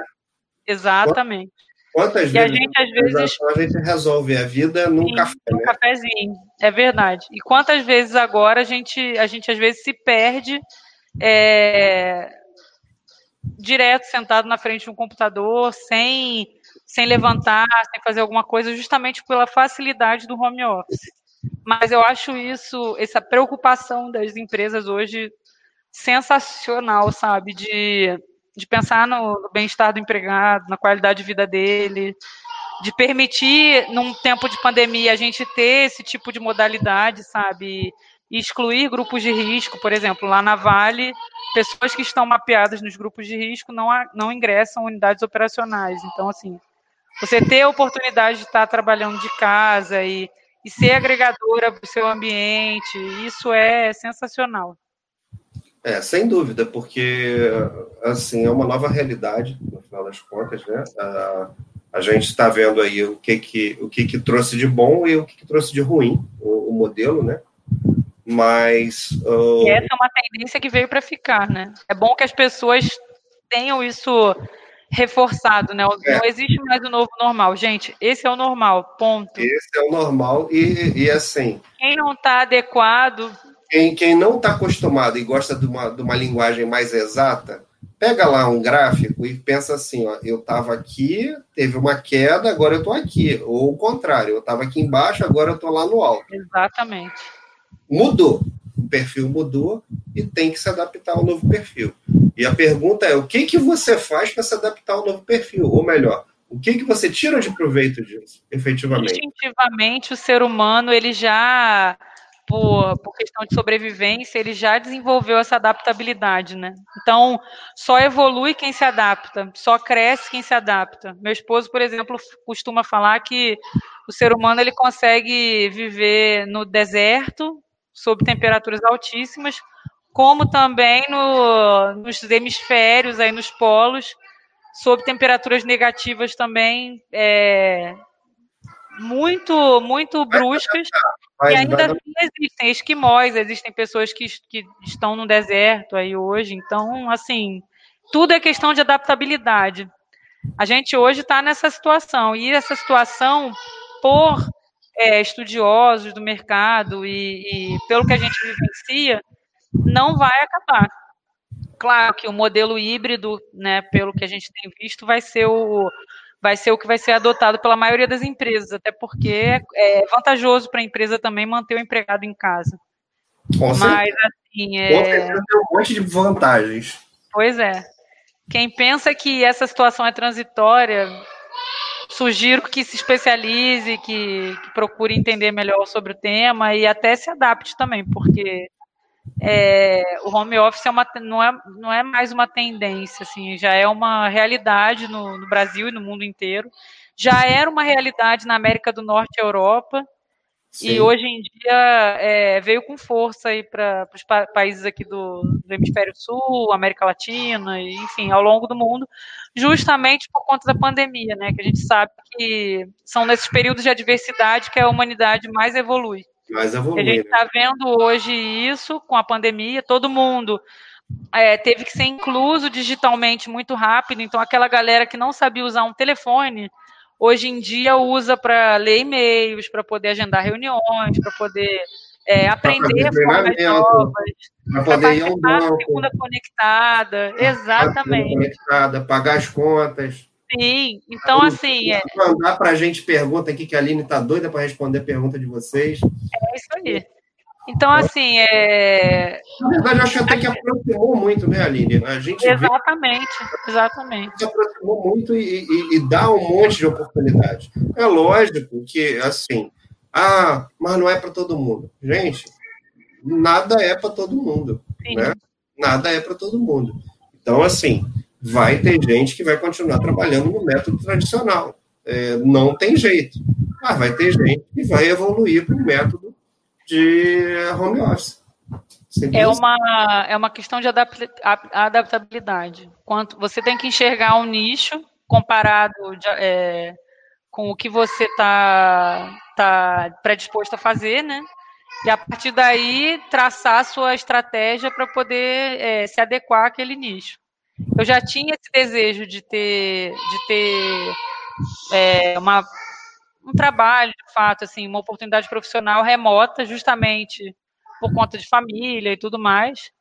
[SPEAKER 2] Exatamente.
[SPEAKER 1] Quantas e vezes, a gente, às vezes, a gente resolve a vida num Sim, café. Né?
[SPEAKER 2] cafezinho, é verdade. E quantas vezes agora a gente, a gente às vezes se perde é, direto sentado na frente de um computador, sem, sem levantar, sem fazer alguma coisa, justamente pela facilidade do home office. Mas eu acho isso, essa preocupação das empresas hoje sensacional, sabe? De de pensar no, no bem-estar do empregado, na qualidade de vida dele, de permitir, num tempo de pandemia, a gente ter esse tipo de modalidade, sabe? E excluir grupos de risco, por exemplo, lá na Vale, pessoas que estão mapeadas nos grupos de risco não, não ingressam unidades operacionais. Então, assim, você ter a oportunidade de estar trabalhando de casa e, e ser agregadora para o seu ambiente, isso é sensacional.
[SPEAKER 1] É, sem dúvida, porque assim é uma nova realidade no final das contas, né? A, a gente está vendo aí o que que o que que trouxe de bom e o que, que trouxe de ruim o, o modelo, né? Mas
[SPEAKER 2] uh... e essa é uma tendência que veio para ficar, né? É bom que as pessoas tenham isso reforçado, né? É. Não existe mais o novo normal, gente. Esse é o normal, ponto.
[SPEAKER 1] Esse é o normal e, e assim.
[SPEAKER 2] Quem não está adequado
[SPEAKER 1] quem, quem não está acostumado e gosta de uma, de uma linguagem mais exata, pega lá um gráfico e pensa assim: ó, eu estava aqui, teve uma queda, agora eu estou aqui. Ou o contrário, eu estava aqui embaixo, agora eu estou lá no alto.
[SPEAKER 2] Exatamente.
[SPEAKER 1] Mudou. O perfil mudou e tem que se adaptar ao novo perfil. E a pergunta é: o que, que você faz para se adaptar ao novo perfil? Ou melhor, o que, que você tira de proveito disso, efetivamente?
[SPEAKER 2] Instintivamente, o ser humano ele já por, por questão de sobrevivência, ele já desenvolveu essa adaptabilidade, né? Então, só evolui quem se adapta, só cresce quem se adapta. Meu esposo, por exemplo, costuma falar que o ser humano ele consegue viver no deserto, sob temperaturas altíssimas, como também no, nos hemisférios, aí nos polos, sob temperaturas negativas também é, muito, muito bruscas. E ainda assim existem esquimós, existem pessoas que, que estão no deserto aí hoje. Então, assim, tudo é questão de adaptabilidade. A gente hoje está nessa situação, e essa situação, por é, estudiosos do mercado e, e pelo que a gente vivencia, não vai acabar. Claro que o modelo híbrido, né, pelo que a gente tem visto, vai ser o vai ser o que vai ser adotado pela maioria das empresas, até porque é vantajoso para a empresa também manter o empregado em casa.
[SPEAKER 1] Com Mas, assim, é... tem um monte de vantagens.
[SPEAKER 2] Pois é. Quem pensa que essa situação é transitória, sugiro que se especialize, que, que procure entender melhor sobre o tema e até se adapte também, porque é, o home office é uma, não, é, não é mais uma tendência, assim, já é uma realidade no, no Brasil e no mundo inteiro. Já era uma realidade na América do Norte e Europa, Sim. e hoje em dia é, veio com força para os pa países aqui do, do, Hemisfério Sul, América Latina, e, enfim, ao longo do mundo, justamente por conta da pandemia, né? Que a gente sabe que são nesses períodos de adversidade que a humanidade mais evolui.
[SPEAKER 1] Mais evolui,
[SPEAKER 2] a gente está né? vendo hoje isso com a pandemia, todo mundo é, teve que ser incluso digitalmente muito rápido, então aquela galera que não sabia usar um telefone, hoje em dia usa para ler e-mails, para poder agendar reuniões, para poder é, aprender formas novas,
[SPEAKER 1] para poder ir ao banco,
[SPEAKER 2] segunda conectada, exatamente.
[SPEAKER 1] Conectada, pagar as contas.
[SPEAKER 2] Sim, então assim. É...
[SPEAKER 1] Mandar para a gente pergunta aqui, que a Aline está doida para responder a pergunta de vocês.
[SPEAKER 2] É isso aí. Então, assim, é.
[SPEAKER 1] Na verdade, eu acho até que aproximou muito, né, Aline? A gente
[SPEAKER 2] exatamente, vê... exatamente.
[SPEAKER 1] Se aproximou muito e, e, e, dá um monte de oportunidade. É lógico que, assim, ah, mas não é para todo mundo. Gente, nada é para todo mundo. Sim. Né? Nada é para todo mundo. Então, assim, vai ter gente que vai continuar trabalhando no método tradicional. É, não tem jeito. Mas vai ter gente que vai evoluir para o método de home office.
[SPEAKER 2] É uma, é uma questão de adaptabilidade. Quanto, você tem que enxergar um nicho comparado de, é, com o que você está tá predisposto a fazer, né? E a partir daí traçar a sua estratégia para poder é, se adequar àquele nicho eu já tinha esse desejo de ter, de ter é, uma, um trabalho, de fato, assim, uma oportunidade profissional remota, justamente por conta de família e tudo mais,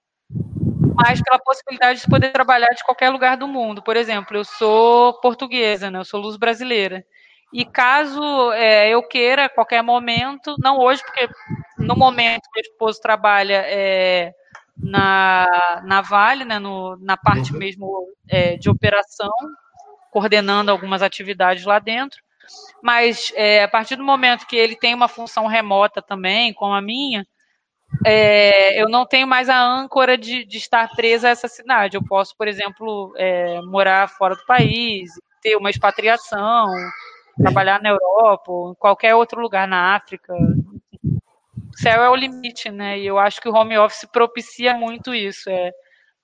[SPEAKER 2] mas pela possibilidade de poder trabalhar de qualquer lugar do mundo. Por exemplo, eu sou portuguesa, né? Eu sou luz brasileira. E caso é, eu queira, a qualquer momento, não hoje, porque no momento meu esposo trabalha é, na, na Vale, né, no, na parte uhum. mesmo é, de operação, coordenando algumas atividades lá dentro. Mas é, a partir do momento que ele tem uma função remota também, como a minha, é, eu não tenho mais a âncora de, de, estar presa a essa cidade. Eu posso, por exemplo, é, morar fora do país, ter uma expatriação, trabalhar na Europa, ou em qualquer outro lugar na África, céu é o limite, né? E eu acho que o home office propicia muito isso. É,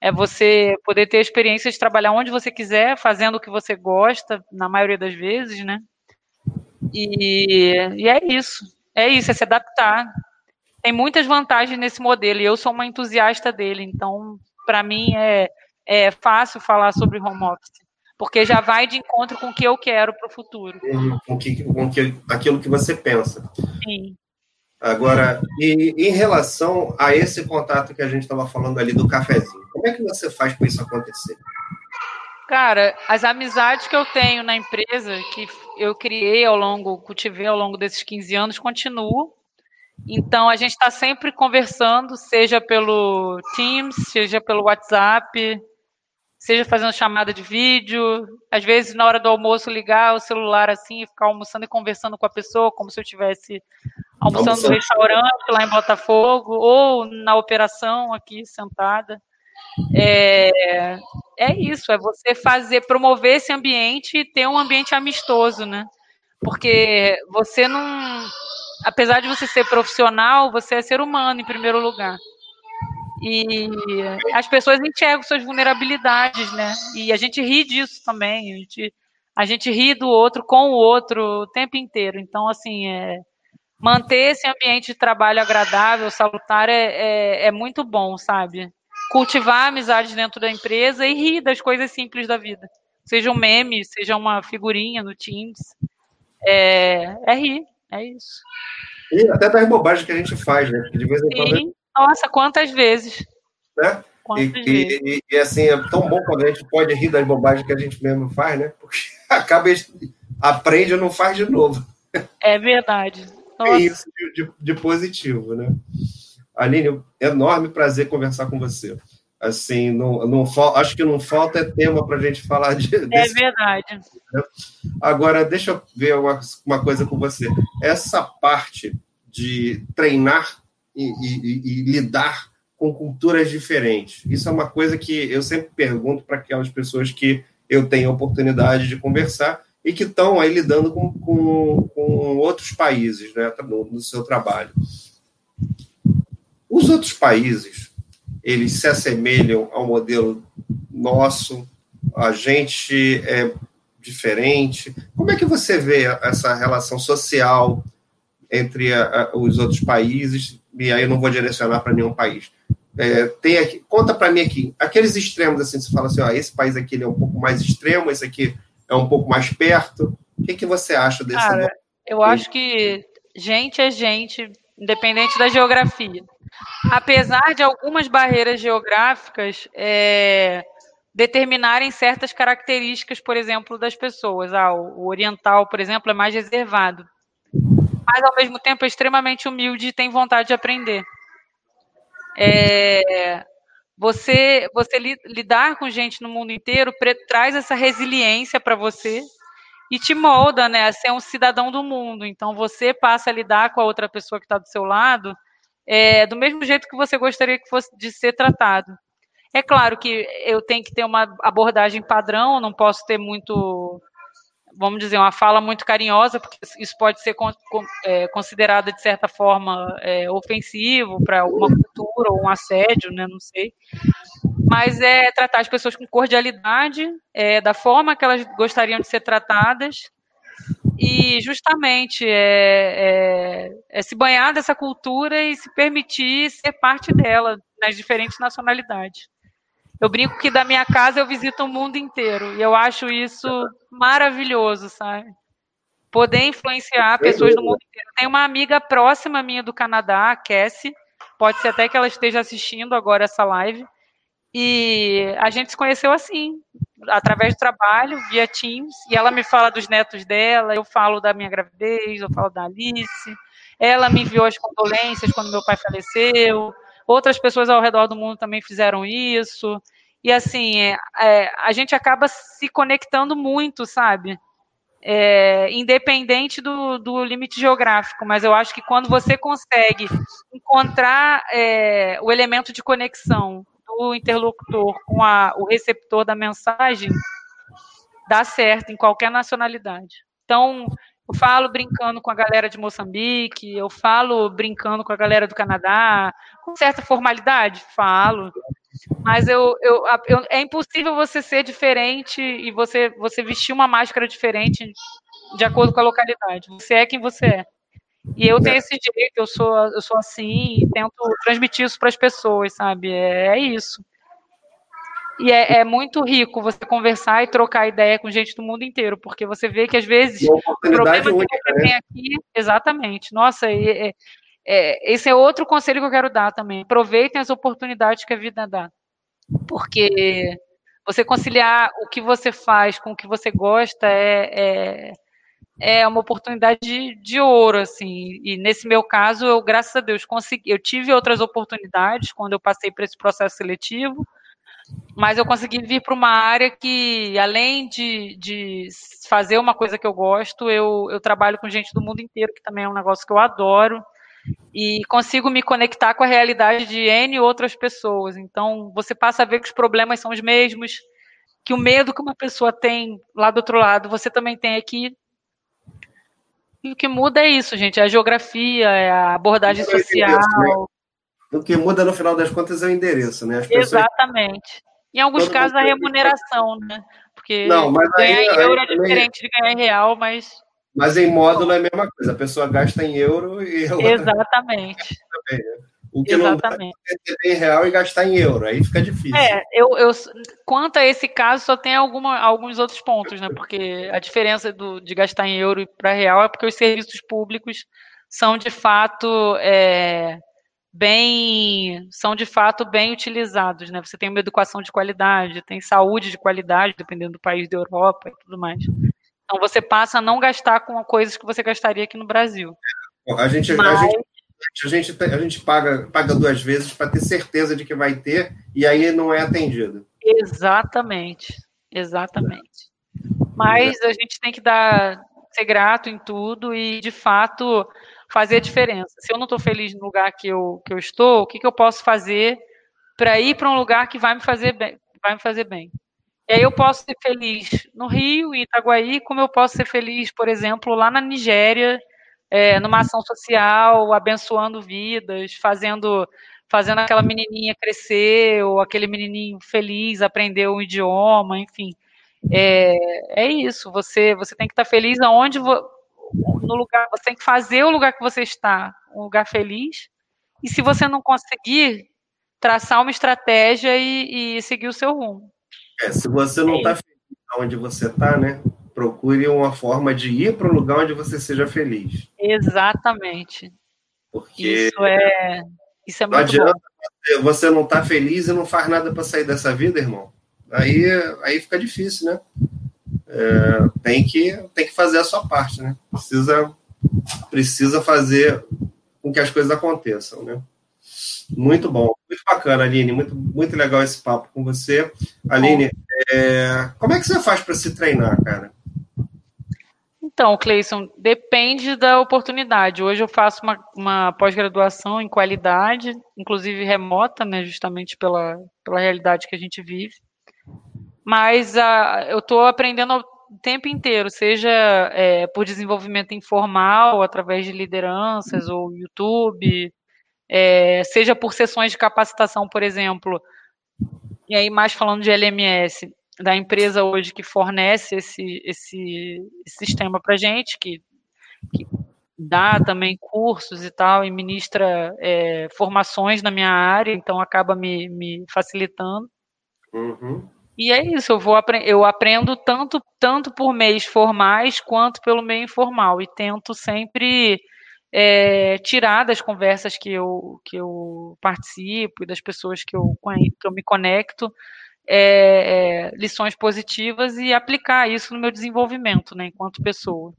[SPEAKER 2] é você poder ter a experiência de trabalhar onde você quiser, fazendo o que você gosta, na maioria das vezes, né? E, e é isso. É isso, é se adaptar. Tem muitas vantagens nesse modelo e eu sou uma entusiasta dele, então, para mim, é, é fácil falar sobre home office porque já vai de encontro com o que eu quero para o futuro.
[SPEAKER 1] Com, que, com que, aquilo que você pensa.
[SPEAKER 2] Sim.
[SPEAKER 1] Agora, e, em relação a esse contato que a gente estava falando ali do cafezinho, como é que você faz para isso acontecer?
[SPEAKER 2] Cara, as amizades que eu tenho na empresa, que eu criei ao longo, cultivei ao longo desses 15 anos, continuam. Então, a gente está sempre conversando, seja pelo Teams, seja pelo WhatsApp, seja fazendo chamada de vídeo. Às vezes, na hora do almoço, ligar o celular assim ficar almoçando e conversando com a pessoa, como se eu tivesse almoçando, almoçando no restaurante lá em Botafogo, ou na operação aqui sentada. É, é isso, é você fazer, promover esse ambiente e ter um ambiente amistoso, né? Porque você não. Apesar de você ser profissional, você é ser humano em primeiro lugar. E as pessoas enxergam suas vulnerabilidades, né? E a gente ri disso também. A gente, a gente ri do outro com o outro o tempo inteiro. Então, assim, é, manter esse ambiente de trabalho agradável, salutar, é, é, é muito bom, sabe? Cultivar amizades dentro da empresa e rir das coisas simples da vida. Seja um meme, seja uma figurinha no Teams. É, é rir, é isso.
[SPEAKER 1] E até das bobagens que a gente faz, né? Porque de vez em quando
[SPEAKER 2] nossa, quantas vezes?
[SPEAKER 1] Né? Quantas e, vezes? E, e, assim, é tão bom quando a gente pode rir das bobagens que a gente mesmo faz, né? Porque (laughs) acaba, aprende e não faz de novo.
[SPEAKER 2] É verdade.
[SPEAKER 1] É Nossa. É isso de, de, positivo, né? Aline, enorme prazer conversar com você. Assim, não, não acho que não falta é tema para a gente falar de. É
[SPEAKER 2] desse... verdade.
[SPEAKER 1] Agora, deixa eu ver uma, uma coisa com você. Essa parte de treinar e, e, e lidar com culturas diferentes. Isso é uma coisa que eu sempre pergunto para aquelas pessoas que eu tenho a oportunidade de conversar e que estão aí lidando com, com, com outros países né, no, no, seu trabalho. Os outros países, eles se assemelham ao modelo nosso, a gente é diferente. Como é que você vê essa relação social entre a, a, os outros países e aí eu não vou direcionar para nenhum país. É, tem aqui, conta para mim aqui, aqueles extremos assim, você fala assim, ó, esse país aqui é um pouco mais extremo, esse aqui é um pouco mais perto. O que, que você acha desse?
[SPEAKER 2] Cara, eu acho que gente é gente, independente da geografia. Apesar de algumas barreiras geográficas é, determinarem certas características, por exemplo, das pessoas. Ah, o oriental, por exemplo, é mais reservado mas ao mesmo tempo é extremamente humilde e tem vontade de aprender. É, você, você lidar com gente no mundo inteiro traz essa resiliência para você e te molda, né, a ser um cidadão do mundo. Então você passa a lidar com a outra pessoa que está do seu lado é, do mesmo jeito que você gostaria que fosse de ser tratado. É claro que eu tenho que ter uma abordagem padrão, não posso ter muito vamos dizer, uma fala muito carinhosa, porque isso pode ser con, é, considerado, de certa forma, é, ofensivo para alguma cultura ou um assédio, né, não sei. Mas é tratar as pessoas com cordialidade, é, da forma que elas gostariam de ser tratadas, e justamente é, é, é, se banhar dessa cultura e se permitir ser parte dela nas diferentes nacionalidades. Eu brinco que da minha casa eu visito o mundo inteiro. E eu acho isso maravilhoso, sabe? Poder influenciar pessoas no mundo inteiro. Tem uma amiga próxima minha do Canadá, a Cassie. Pode ser até que ela esteja assistindo agora essa live. E a gente se conheceu assim, através do trabalho, via Teams. E ela me fala dos netos dela, eu falo da minha gravidez, eu falo da Alice. Ela me enviou as condolências quando meu pai faleceu. Outras pessoas ao redor do mundo também fizeram isso. E assim, é, é, a gente acaba se conectando muito, sabe? É, independente do, do, limite geográfico, mas eu acho que quando você consegue encontrar é, o elemento de conexão do interlocutor com a, o receptor da mensagem, dá certo em qualquer nacionalidade. Então, eu falo brincando com a galera de Moçambique, eu falo brincando com a galera do Canadá, com certa formalidade, falo. Mas eu, eu, eu, é impossível você ser diferente e você, você vestir uma máscara diferente de acordo com a localidade. Você é quem você é. E eu tenho esse jeito, eu sou, eu sou assim e tento transmitir isso para as pessoas, sabe? É, é isso. E é, é, muito rico você conversar e trocar ideia com gente do mundo inteiro, porque você vê que às vezes o problema que você né? tem aqui, exatamente. Nossa, é, é, esse é outro conselho que eu quero dar também. Aproveitem as oportunidades que a vida dá, porque você conciliar o que você faz com o que você gosta é, é, é uma oportunidade de, de, ouro, assim. E nesse meu caso, eu, graças a Deus, consegui. Eu tive outras oportunidades quando eu passei por esse processo seletivo mas eu consegui vir para uma área que, além de, de fazer uma coisa que eu gosto, eu, eu trabalho com gente do mundo inteiro, que também é um negócio que eu adoro. e consigo me conectar com a realidade de N outras pessoas. Então, você passa a ver que os problemas são os mesmos, que o medo que uma pessoa tem lá do outro lado, você também tem aqui. E o que muda é isso, gente, é a geografia, é a abordagem social.
[SPEAKER 1] O que muda no final das contas é o endereço, né?
[SPEAKER 2] Pessoas... Exatamente. Em alguns Todo casos, a remuneração, né? Porque Não, mas ganhar aí, em euro aí, é diferente de ganhar em real, mas
[SPEAKER 1] mas em módulo é a mesma coisa, a pessoa gasta em euro e
[SPEAKER 2] Exatamente.
[SPEAKER 1] Né? O que Exatamente. não dá é em real e gastar em euro, aí fica difícil.
[SPEAKER 2] É, eu, eu quanto a esse caso, só tem alguma, alguns outros pontos, né? Porque a diferença do, de gastar em euro para real é porque os serviços públicos são de fato é, bem são de fato bem utilizados, né? Você tem uma educação de qualidade, tem saúde de qualidade, dependendo do país da Europa e tudo mais. Então você passa a não gastar com coisas que você gastaria aqui no Brasil.
[SPEAKER 1] A gente, Mas... a gente, a gente, a gente paga, paga duas vezes para ter certeza de que vai ter e aí não é atendido.
[SPEAKER 2] Exatamente, exatamente. Mas a gente tem que dar, ser grato em tudo e, de fato, fazer a diferença. Se eu não estou feliz no lugar que eu, que eu estou, o que, que eu posso fazer para ir para um lugar que vai me fazer bem? Vai me fazer bem. E aí eu posso ser feliz no Rio, em Itaguaí, como eu posso ser feliz, por exemplo, lá na Nigéria, é, numa ação social, abençoando vidas, fazendo fazendo aquela menininha crescer, ou aquele menininho feliz aprender um idioma, enfim. É, é isso, você, você tem que estar feliz aonde no lugar, você tem que fazer o lugar que você está um lugar feliz, e se você não conseguir, traçar uma estratégia e, e seguir o seu rumo.
[SPEAKER 1] É, se você não está feliz onde você está, né? Procure uma forma de ir para um lugar onde você seja feliz.
[SPEAKER 2] Exatamente. Porque isso é, isso é
[SPEAKER 1] não muito adianta bom. você não estar tá feliz e não faz nada para sair dessa vida, irmão. Aí, aí fica difícil, né? É, tem, que, tem que fazer a sua parte, né? Precisa, precisa fazer com que as coisas aconteçam, né? Muito bom, muito bacana, Aline. Muito, muito legal esse papo com você. Aline, é, como é que você faz para se treinar, cara?
[SPEAKER 2] Então, Cleison, depende da oportunidade. Hoje eu faço uma, uma pós-graduação em qualidade, inclusive remota, né, justamente pela, pela realidade que a gente vive. Mas uh, eu estou aprendendo o tempo inteiro, seja é, por desenvolvimento informal, através de lideranças, ou YouTube, é, seja por sessões de capacitação, por exemplo, e aí mais falando de LMS, da empresa hoje que fornece esse, esse, esse sistema para gente, que, que, dá também cursos e tal, e ministra é, formações na minha área, então acaba me, me facilitando. Uhum. E é isso, eu vou eu aprendo tanto tanto por meios formais quanto pelo meio informal e tento sempre é, tirar das conversas que eu, que eu participo e das pessoas que eu, que eu me conecto é, é, lições positivas e aplicar isso no meu desenvolvimento, né, enquanto pessoa.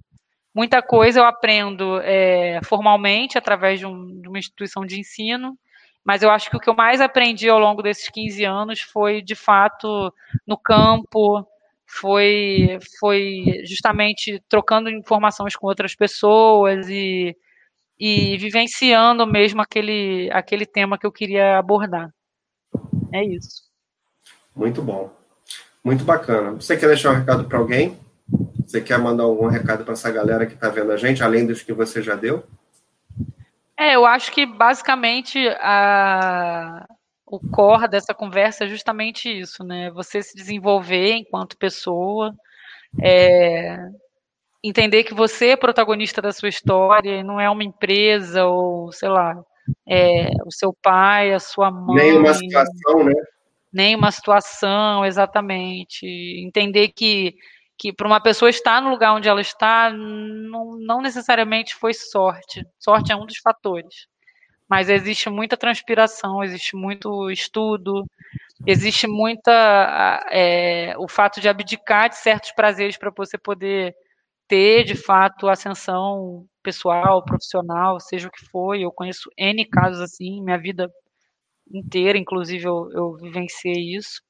[SPEAKER 2] Muita coisa eu aprendo é, formalmente através de, um, de, uma instituição de ensino, mas eu acho que o que eu mais aprendi ao longo desses 15 anos foi, de fato, no campo, foi, foi justamente trocando informações com outras pessoas e e vivenciando mesmo aquele, aquele tema que eu queria abordar. É isso.
[SPEAKER 1] Muito bom. Muito bacana. Você quer deixar um recado para alguém? Você quer mandar algum recado para essa galera que está vendo a gente, além dos que você já deu?
[SPEAKER 2] É, eu acho que basicamente a, o core dessa conversa é justamente isso, né? Você se desenvolver enquanto pessoa, é, entender que você é protagonista da sua história, não é uma empresa ou, sei lá, é, o seu pai, a sua mãe.
[SPEAKER 1] Nem uma situação, né?
[SPEAKER 2] Nem uma situação, exatamente. Entender que, que para uma pessoa estar no lugar onde ela está, não, não necessariamente foi sorte. Sorte é um dos fatores. Mas existe muita transpiração, existe muito estudo, existe muita. É, o fato de abdicar de certos prazeres para você poder ter de fato ascensão pessoal, profissional, seja o que for. Eu conheço N casos assim, minha vida inteira, inclusive eu, eu vivenciei isso.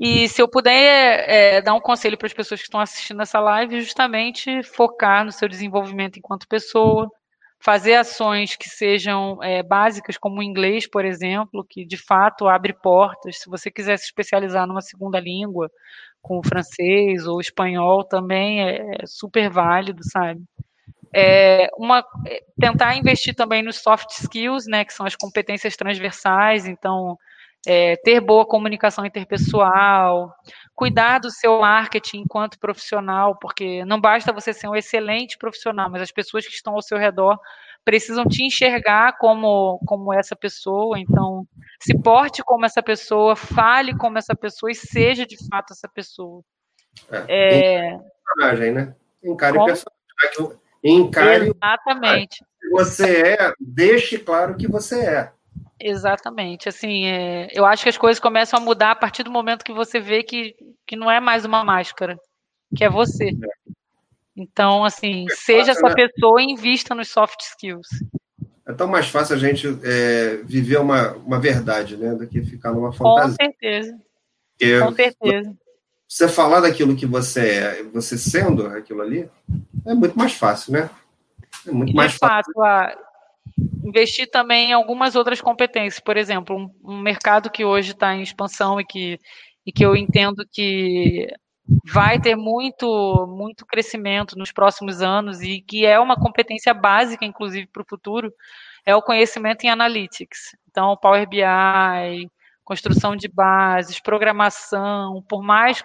[SPEAKER 2] E se eu puder é, dar um conselho para as pessoas que estão assistindo essa live, justamente focar no seu desenvolvimento enquanto pessoa, fazer ações que sejam é, básicas, como o inglês, por exemplo, que de fato abre portas. Se você quiser se especializar numa segunda língua, com o francês ou o espanhol, também é super válido, sabe? É, uma, é, tentar investir também nos soft skills, né, que são as competências transversais, então é, ter boa comunicação interpessoal, cuidar do seu marketing enquanto profissional, porque não basta você ser um excelente profissional, mas as pessoas que estão ao seu redor precisam te enxergar como, como essa pessoa, então se porte como essa pessoa, fale como essa pessoa e seja de fato essa pessoa.
[SPEAKER 1] É, é... personagem, né? Encare o personagem. Encare
[SPEAKER 2] Exatamente.
[SPEAKER 1] O que você é, deixe claro que você é.
[SPEAKER 2] Exatamente. Assim, é, eu acho que as coisas começam a mudar a partir do momento que você vê que, que não é mais uma máscara, que é você. Então, assim, é seja fácil, essa né? pessoa e invista nos soft skills.
[SPEAKER 1] É tão mais fácil a gente é, viver uma, uma verdade, né, do que ficar numa fantasia.
[SPEAKER 2] Com certeza. Porque Com certeza.
[SPEAKER 1] Você falar daquilo que você é, você sendo aquilo ali, é muito mais fácil, né?
[SPEAKER 2] É muito e mais fácil. fato, a investir também em algumas outras competências. Por exemplo, um, um mercado que hoje está em expansão e que, e que eu entendo que vai ter muito, muito crescimento nos próximos anos e que é uma competência básica, inclusive, para o futuro, é o conhecimento em analytics. Então, Power BI, construção de bases, programação, por mais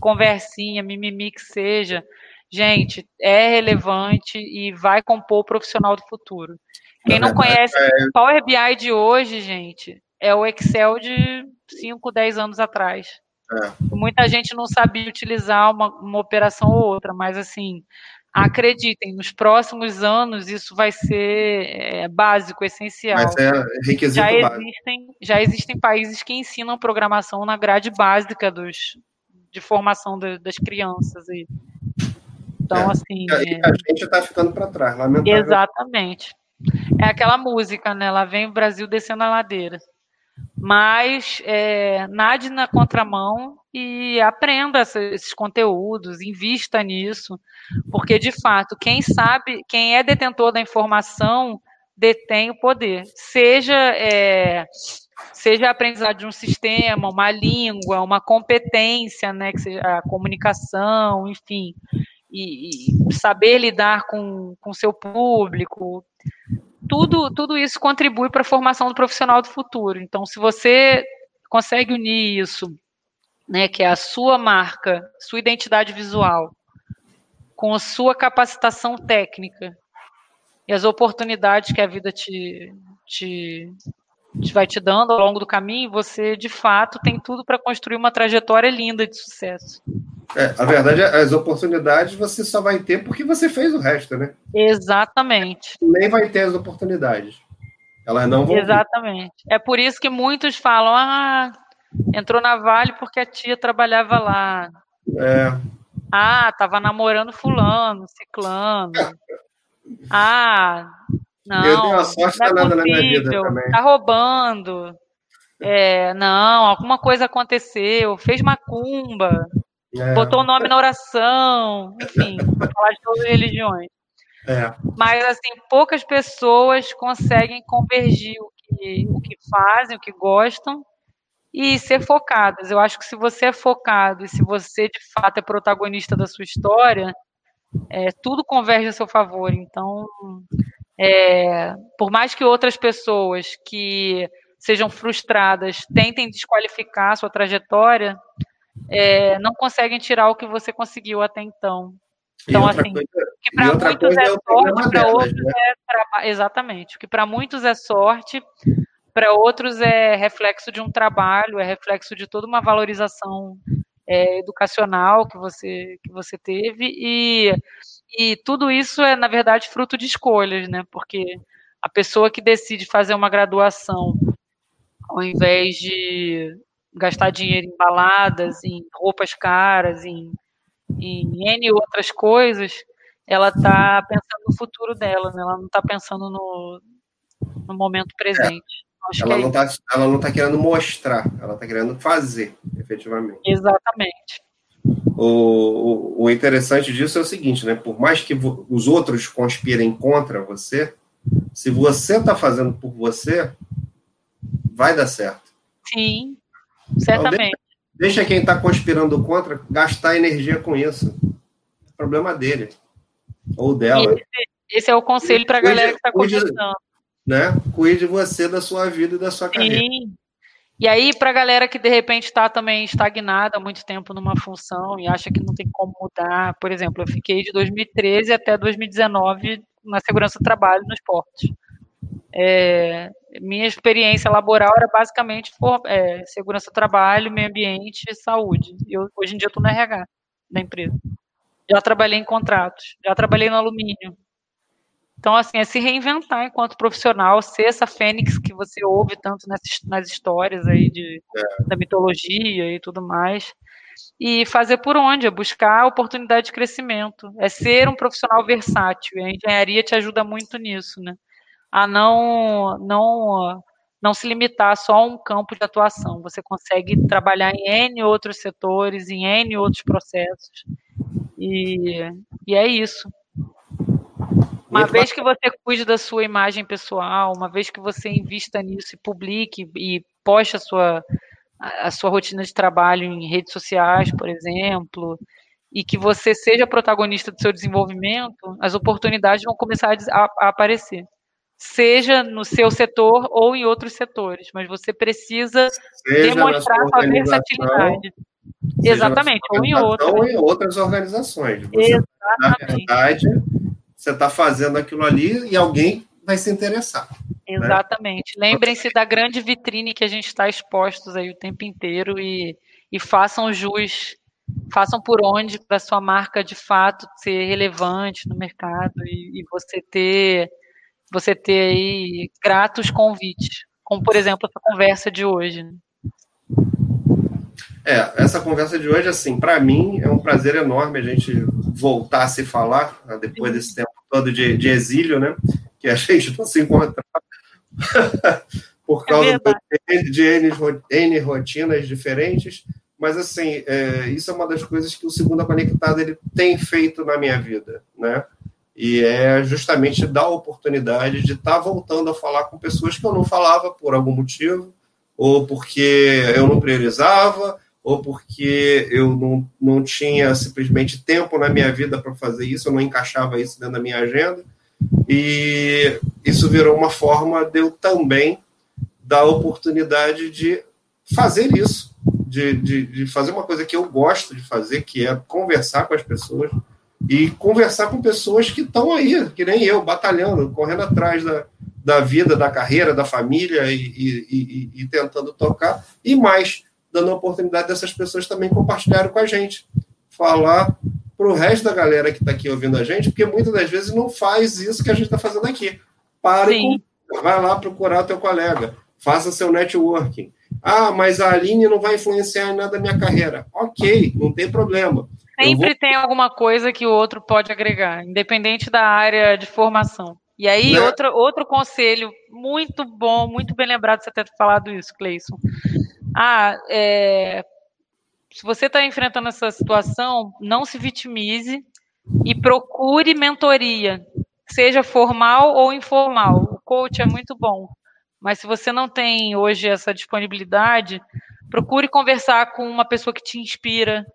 [SPEAKER 2] conversinha, mimimi que seja, gente, é relevante e vai compor o profissional do futuro. Quem não conhece é... Power BI de hoje, gente, é o Excel de 5, 10 anos atrás. É. Muita gente não sabia utilizar uma, uma operação ou outra, mas assim, acreditem, nos próximos anos isso vai ser é, básico, essencial. Vai
[SPEAKER 1] ser requisito
[SPEAKER 2] já existem, já existem países que ensinam programação na grade básica dos, de formação de, das crianças. E, então, é. assim.
[SPEAKER 1] a é gente está ficando para trás, lamentavelmente.
[SPEAKER 2] Exatamente. É aquela música, né? Lá vem o Brasil descendo a ladeira. Mas é, nade na contramão e aprenda esses conteúdos, invista nisso, porque de fato, quem sabe, quem é detentor da informação detém o poder, seja é, seja aprendizado de um sistema, uma língua, uma competência, né, que seja a comunicação, enfim, e, saber lidar com o seu público, tudo, tudo isso contribui para a formação do profissional do futuro. Então, se você consegue unir isso, né, que é a sua marca, sua identidade visual, com a sua capacitação técnica e as oportunidades que a vida te, te vai te dando ao longo do caminho, você de fato tem tudo para construir uma trajetória linda de sucesso.
[SPEAKER 1] É, a verdade, é, as oportunidades você só vai ter porque você fez o resto, né?
[SPEAKER 2] Exatamente.
[SPEAKER 1] Nem vai ter as oportunidades. Elas não vão.
[SPEAKER 2] Exatamente. Vir. É por isso que muitos falam: ah, entrou na Vale porque a tia trabalhava lá.
[SPEAKER 1] É.
[SPEAKER 2] Ah, tava namorando fulano, ciclano. (laughs) Ah, não. Eu tenho a sorte não é nada na minha vida também. Tá roubando. É, não, alguma coisa aconteceu, fez macumba. É. Botou o nome na oração, enfim, (laughs) falar de todas as religiões.
[SPEAKER 1] É.
[SPEAKER 2] Mas, assim, poucas pessoas conseguem convergir o que, o que fazem, o que gostam, e ser focadas. Eu acho que se você é focado e se você, de fato, é protagonista da sua história, é, tudo converge a seu favor. Então, é, por mais que outras pessoas que sejam frustradas tentem desqualificar a sua trajetória, é, não conseguem tirar o que você conseguiu até então. Então, assim, coisa, que para muitos é, é sorte, para outros né? é trabalho. Exatamente. O que para muitos é sorte, para outros é reflexo de um trabalho, é reflexo de toda uma valorização é, educacional que você, que você teve. E, e tudo isso é, na verdade, fruto de escolhas, né? Porque a pessoa que decide fazer uma graduação ao invés de gastar dinheiro em baladas, em roupas caras, em, em N outras coisas, ela está pensando no futuro dela, né? ela não está pensando no, no momento presente.
[SPEAKER 1] É. Ela, é não tá, ela não está querendo mostrar, ela está querendo fazer, efetivamente.
[SPEAKER 2] Exatamente.
[SPEAKER 1] O, o, interessante disso é o seguinte, né? Por mais que os outros conspirem contra você, se você está fazendo por você, vai dar certo.
[SPEAKER 2] Sim, certamente. Então,
[SPEAKER 1] deixa, deixa, quem está conspirando contra gastar energia com isso. É problema dele. Ou dela.
[SPEAKER 2] Esse, esse é o conselho para a galera que está começando.
[SPEAKER 1] Né? Cuide você da sua vida e da sua Sim. carreira.
[SPEAKER 2] E aí, para a galera que de repente está também estagnada há muito tempo numa função e acha que não tem como mudar, por exemplo, eu fiquei de 2013 até 2019 na segurança do trabalho nos portos. É, minha experiência laboral era basicamente for, é, segurança do trabalho, meio ambiente e saúde. Eu, hoje em dia estou no RH da empresa. Já trabalhei em contratos, já trabalhei no alumínio, então, assim, é se reinventar enquanto profissional, ser essa fênix que você ouve tanto nas, nas histórias aí de, é. da mitologia e tudo mais. E fazer por onde? É buscar oportunidade de crescimento. É ser um profissional versátil. E a engenharia te ajuda muito nisso, né? A não, não, não se limitar só a um campo de atuação. Você consegue trabalhar em N outros setores, em N outros processos. E, e é isso. Uma vez que você cuide da sua imagem pessoal, uma vez que você invista nisso e publique e poste a sua, a sua rotina de trabalho em redes sociais, por exemplo, e que você seja protagonista do seu desenvolvimento, as oportunidades vão começar a, a aparecer. Seja no seu setor ou em outros setores, mas você precisa seja demonstrar sua versatilidade. Exatamente, ou em outras.
[SPEAKER 1] Ou em outras organizações. Você, Exatamente. Na verdade, você está fazendo aquilo ali e alguém vai se interessar.
[SPEAKER 2] Né? Exatamente. Né? Lembrem-se da grande vitrine que a gente está expostos aí o tempo inteiro e, e façam jus, façam por onde para sua marca de fato ser relevante no mercado e, e você ter você ter aí gratos convites, como por exemplo essa conversa de hoje. Né?
[SPEAKER 1] É, essa conversa de hoje, assim, para mim é um prazer enorme a gente voltar a se falar né, depois desse tempo todo de, de, exílio, né? Que a gente não se encontrava (laughs) por é causa é de N, N rotinas diferentes. Mas, assim, é, isso é uma das coisas que o Segunda Conectada ele tem feito na minha vida, né? E é justamente dar a oportunidade de estar tá voltando a falar com pessoas que eu não falava por algum motivo, ou porque eu não priorizava, ou porque eu não, não tinha simplesmente tempo na minha vida para fazer isso, eu não encaixava isso dentro da minha agenda. E isso virou uma forma de eu também dar oportunidade de fazer isso, de, de, de fazer uma coisa que eu gosto de fazer, que é conversar com as pessoas e conversar com pessoas que estão aí, que nem eu, batalhando, correndo atrás da, da vida, da carreira, da família e, e, e, e tentando tocar, e mais dando a oportunidade dessas pessoas também compartilharem com a gente, falar para o resto da galera que está aqui ouvindo a gente, porque muitas das vezes não faz isso que a gente está fazendo aqui. Pare, com, vai lá procurar teu colega, faça seu networking. Ah, mas a Aline não vai influenciar em nada da minha carreira. Ok, não tem problema.
[SPEAKER 2] Sempre vou... tem alguma coisa que o outro pode agregar, independente da área de formação. E aí, né? outro, outro conselho muito bom, muito bem lembrado de você ter falado isso, Cleison. Ah, é, se você está enfrentando essa situação, não se vitimize e procure mentoria, seja formal ou informal. O coach é muito bom, mas se você não tem hoje essa disponibilidade, procure conversar com uma pessoa que te inspira,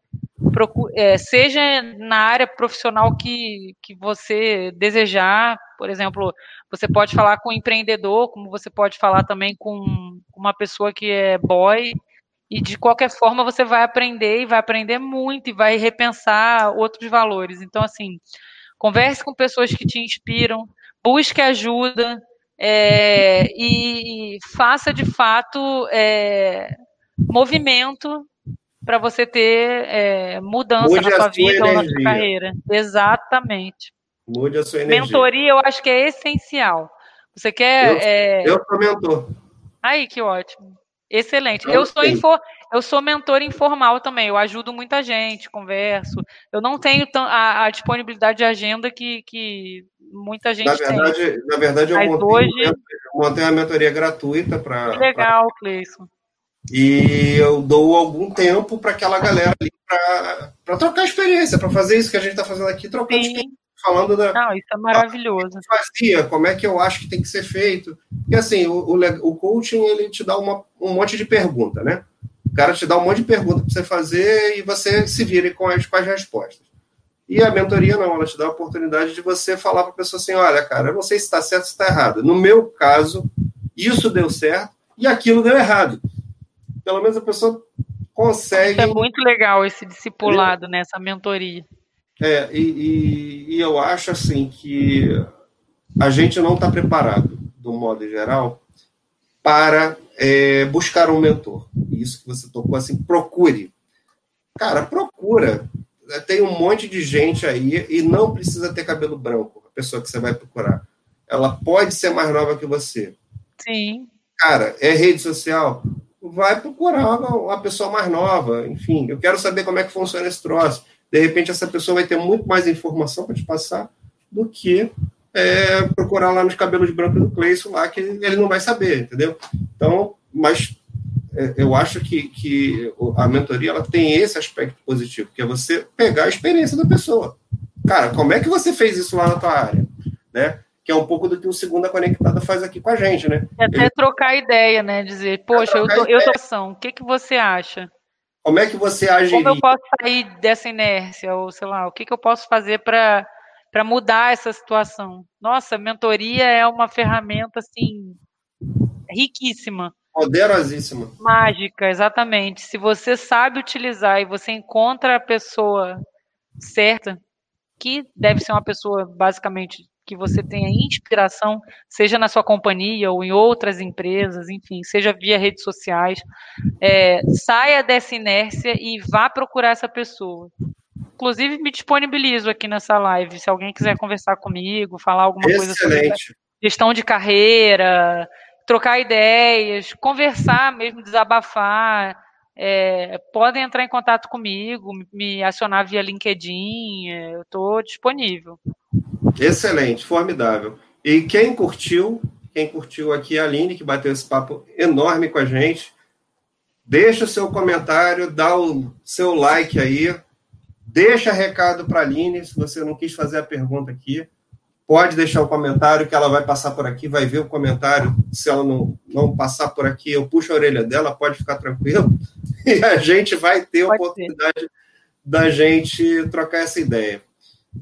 [SPEAKER 2] procure, é, seja na área profissional que, que você desejar, por exemplo, você pode falar com um empreendedor, como você pode falar também com uma pessoa que é boy, e de qualquer forma você vai aprender e vai aprender muito e vai repensar outros valores. Então, assim, converse com pessoas que te inspiram, busque ajuda é, e faça de fato é, movimento para você ter é, mudança Mude na sua vida ou na sua carreira. Exatamente.
[SPEAKER 1] Mude a sua energia.
[SPEAKER 2] Mentoria eu acho que é essencial. Você quer.
[SPEAKER 1] Eu, é... eu sou mentor.
[SPEAKER 2] Aí, que ótimo. Excelente. Eu, eu sou, infor... eu sou mentor informal também. Eu ajudo muita gente, converso. Eu não tenho a, a disponibilidade de agenda que, que muita gente
[SPEAKER 1] na verdade,
[SPEAKER 2] tem.
[SPEAKER 1] Na verdade, eu montei, hoje... eu montei uma mentoria gratuita para.
[SPEAKER 2] Legal, Cleison.
[SPEAKER 1] E eu dou algum tempo para aquela galera ali para trocar experiência, para fazer isso que a gente está fazendo aqui, trocando Sim. experiência, falando da.
[SPEAKER 2] Não, isso é maravilhoso.
[SPEAKER 1] Fazia, como é que eu acho que tem que ser feito. Porque assim, o, o, o coaching ele te dá uma, um monte de pergunta, né? O cara te dá um monte de pergunta para você fazer e você se vira com as, com as respostas. E a mentoria não, ela te dá a oportunidade de você falar para a pessoa assim: olha, cara, eu não sei se está certo ou se está errado. No meu caso, isso deu certo e aquilo deu errado pelo menos a pessoa consegue.
[SPEAKER 2] É muito legal esse discipulado nessa mentoria.
[SPEAKER 1] É, e, e, e, eu acho assim que a gente não está preparado, do modo geral, para é, buscar um mentor. Isso que você tocou assim, procure. Cara, procura. Tem um monte de gente aí e não precisa ter cabelo branco, a pessoa que você vai procurar. Ela pode ser mais nova que você.
[SPEAKER 2] Sim.
[SPEAKER 1] Cara, é rede social? Vai procurar uma pessoa mais nova. Enfim, eu quero saber como é que funciona esse troço. De repente, essa pessoa vai ter muito mais informação para te passar do que é, procurar lá nos cabelos brancos do Cleison lá, que ele não vai saber, entendeu? Então, mas é, eu acho que, que a mentoria ela tem esse aspecto positivo, que é você pegar a experiência da pessoa. Cara, como é que você fez isso lá na tua área? Né? Que é um pouco do que o Segunda Conectada faz aqui com a gente, né?
[SPEAKER 2] É até Ele... trocar ideia, né? Dizer, poxa, eu tô, eu tô ação, o que, que você acha?
[SPEAKER 1] Como é que você agiria?
[SPEAKER 2] Como eu posso sair dessa inércia? Ou, sei lá, o que, que eu posso fazer para para mudar essa situação? Nossa, mentoria é uma ferramenta, assim, riquíssima.
[SPEAKER 1] Poderosíssima.
[SPEAKER 2] Mágica, exatamente. Se você sabe utilizar e você encontra a pessoa certa, que deve ser uma pessoa basicamente que você tenha inspiração, seja na sua companhia ou em outras empresas, enfim, seja via redes sociais, é, saia dessa inércia e vá procurar essa pessoa. Inclusive, me disponibilizo aqui nessa live, se alguém quiser conversar comigo, falar alguma Excelente. coisa sobre gestão de carreira, trocar ideias, conversar mesmo, desabafar. É, podem entrar em contato comigo, me acionar via LinkedIn, eu estou disponível.
[SPEAKER 1] Excelente, formidável. E quem curtiu, quem curtiu aqui, a Aline, que bateu esse papo enorme com a gente, deixa o seu comentário, dá o seu like aí, deixa recado para a Aline, se você não quis fazer a pergunta aqui, pode deixar o comentário que ela vai passar por aqui, vai ver o comentário. Se ela não, não passar por aqui, eu puxo a orelha dela, pode ficar tranquilo. (laughs) E a gente vai ter a oportunidade ser. da gente trocar essa ideia.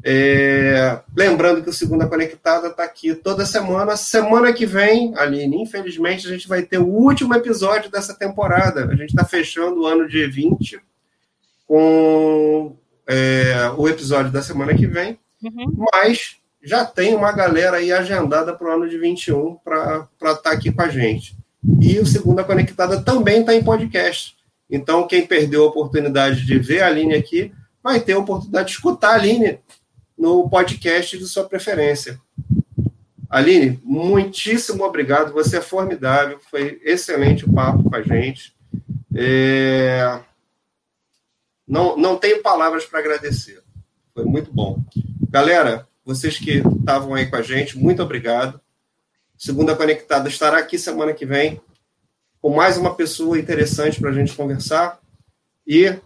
[SPEAKER 1] É, lembrando que o Segunda Conectada está aqui toda semana. Semana que vem, Aline, infelizmente, a gente vai ter o último episódio dessa temporada. A gente está fechando o ano de 20 com é, o episódio da semana que vem. Uhum. Mas já tem uma galera aí agendada para o ano de 21 para estar tá aqui com a gente. E o Segunda Conectada também está em podcast. Então, quem perdeu a oportunidade de ver a Aline aqui, vai ter a oportunidade de escutar a Aline no podcast de sua preferência. Aline, muitíssimo obrigado. Você é formidável. Foi excelente o papo com a gente. É... Não, não tenho palavras para agradecer. Foi muito bom. Galera, vocês que estavam aí com a gente, muito obrigado. Segunda Conectada estará aqui semana que vem com mais uma pessoa interessante para a gente conversar. E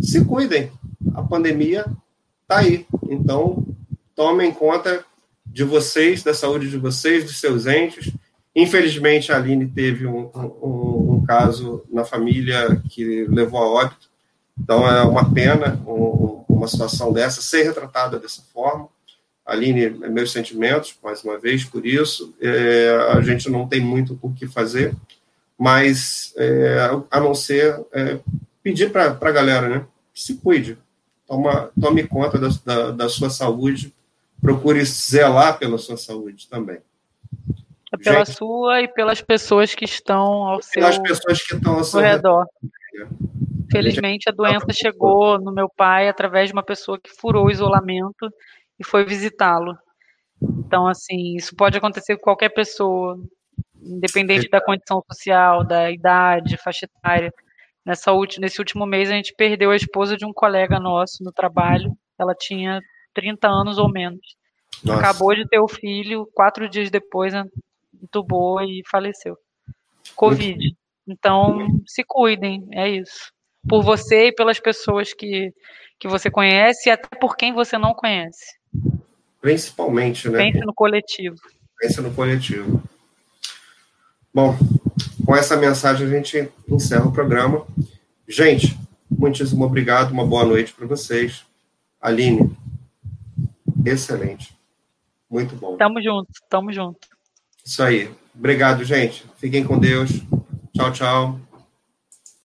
[SPEAKER 1] se cuidem. A pandemia está aí. Então, tomem conta de vocês, da saúde de vocês, dos seus entes. Infelizmente, a Aline teve um, um, um caso na família que levou a óbito. Então, é uma pena um, uma situação dessa ser retratada dessa forma. Aline, meus sentimentos, mais uma vez, por isso. É, a gente não tem muito o que fazer, mas é, a não ser é, pedir para a galera, né? Se cuide, toma, tome conta da, da, da sua saúde, procure zelar pela sua saúde também.
[SPEAKER 2] É pela Gente, sua e pelas pessoas que estão ao seu,
[SPEAKER 1] pelas pessoas que estão ao seu
[SPEAKER 2] redor. redor. Felizmente a doença chegou no meu pai através de uma pessoa que furou o isolamento e foi visitá-lo. Então, assim, isso pode acontecer com qualquer pessoa, independente da condição social, da idade, faixa etária. Nessa última, nesse último mês, a gente perdeu a esposa de um colega nosso no trabalho. Ela tinha 30 anos ou menos. Nossa. Acabou de ter o filho, quatro dias depois entubou e faleceu. Covid. Então, se cuidem, é isso. Por você e pelas pessoas que, que você conhece e até por quem você não conhece.
[SPEAKER 1] Principalmente, né?
[SPEAKER 2] Pense no coletivo.
[SPEAKER 1] Pense no coletivo. Bom, com essa mensagem a gente encerra o programa. Gente, muitíssimo obrigado, uma boa noite para vocês. Aline, excelente. Muito bom.
[SPEAKER 2] Tamo junto, tamo junto.
[SPEAKER 1] Isso aí. Obrigado, gente. Fiquem com Deus. Tchau, tchau.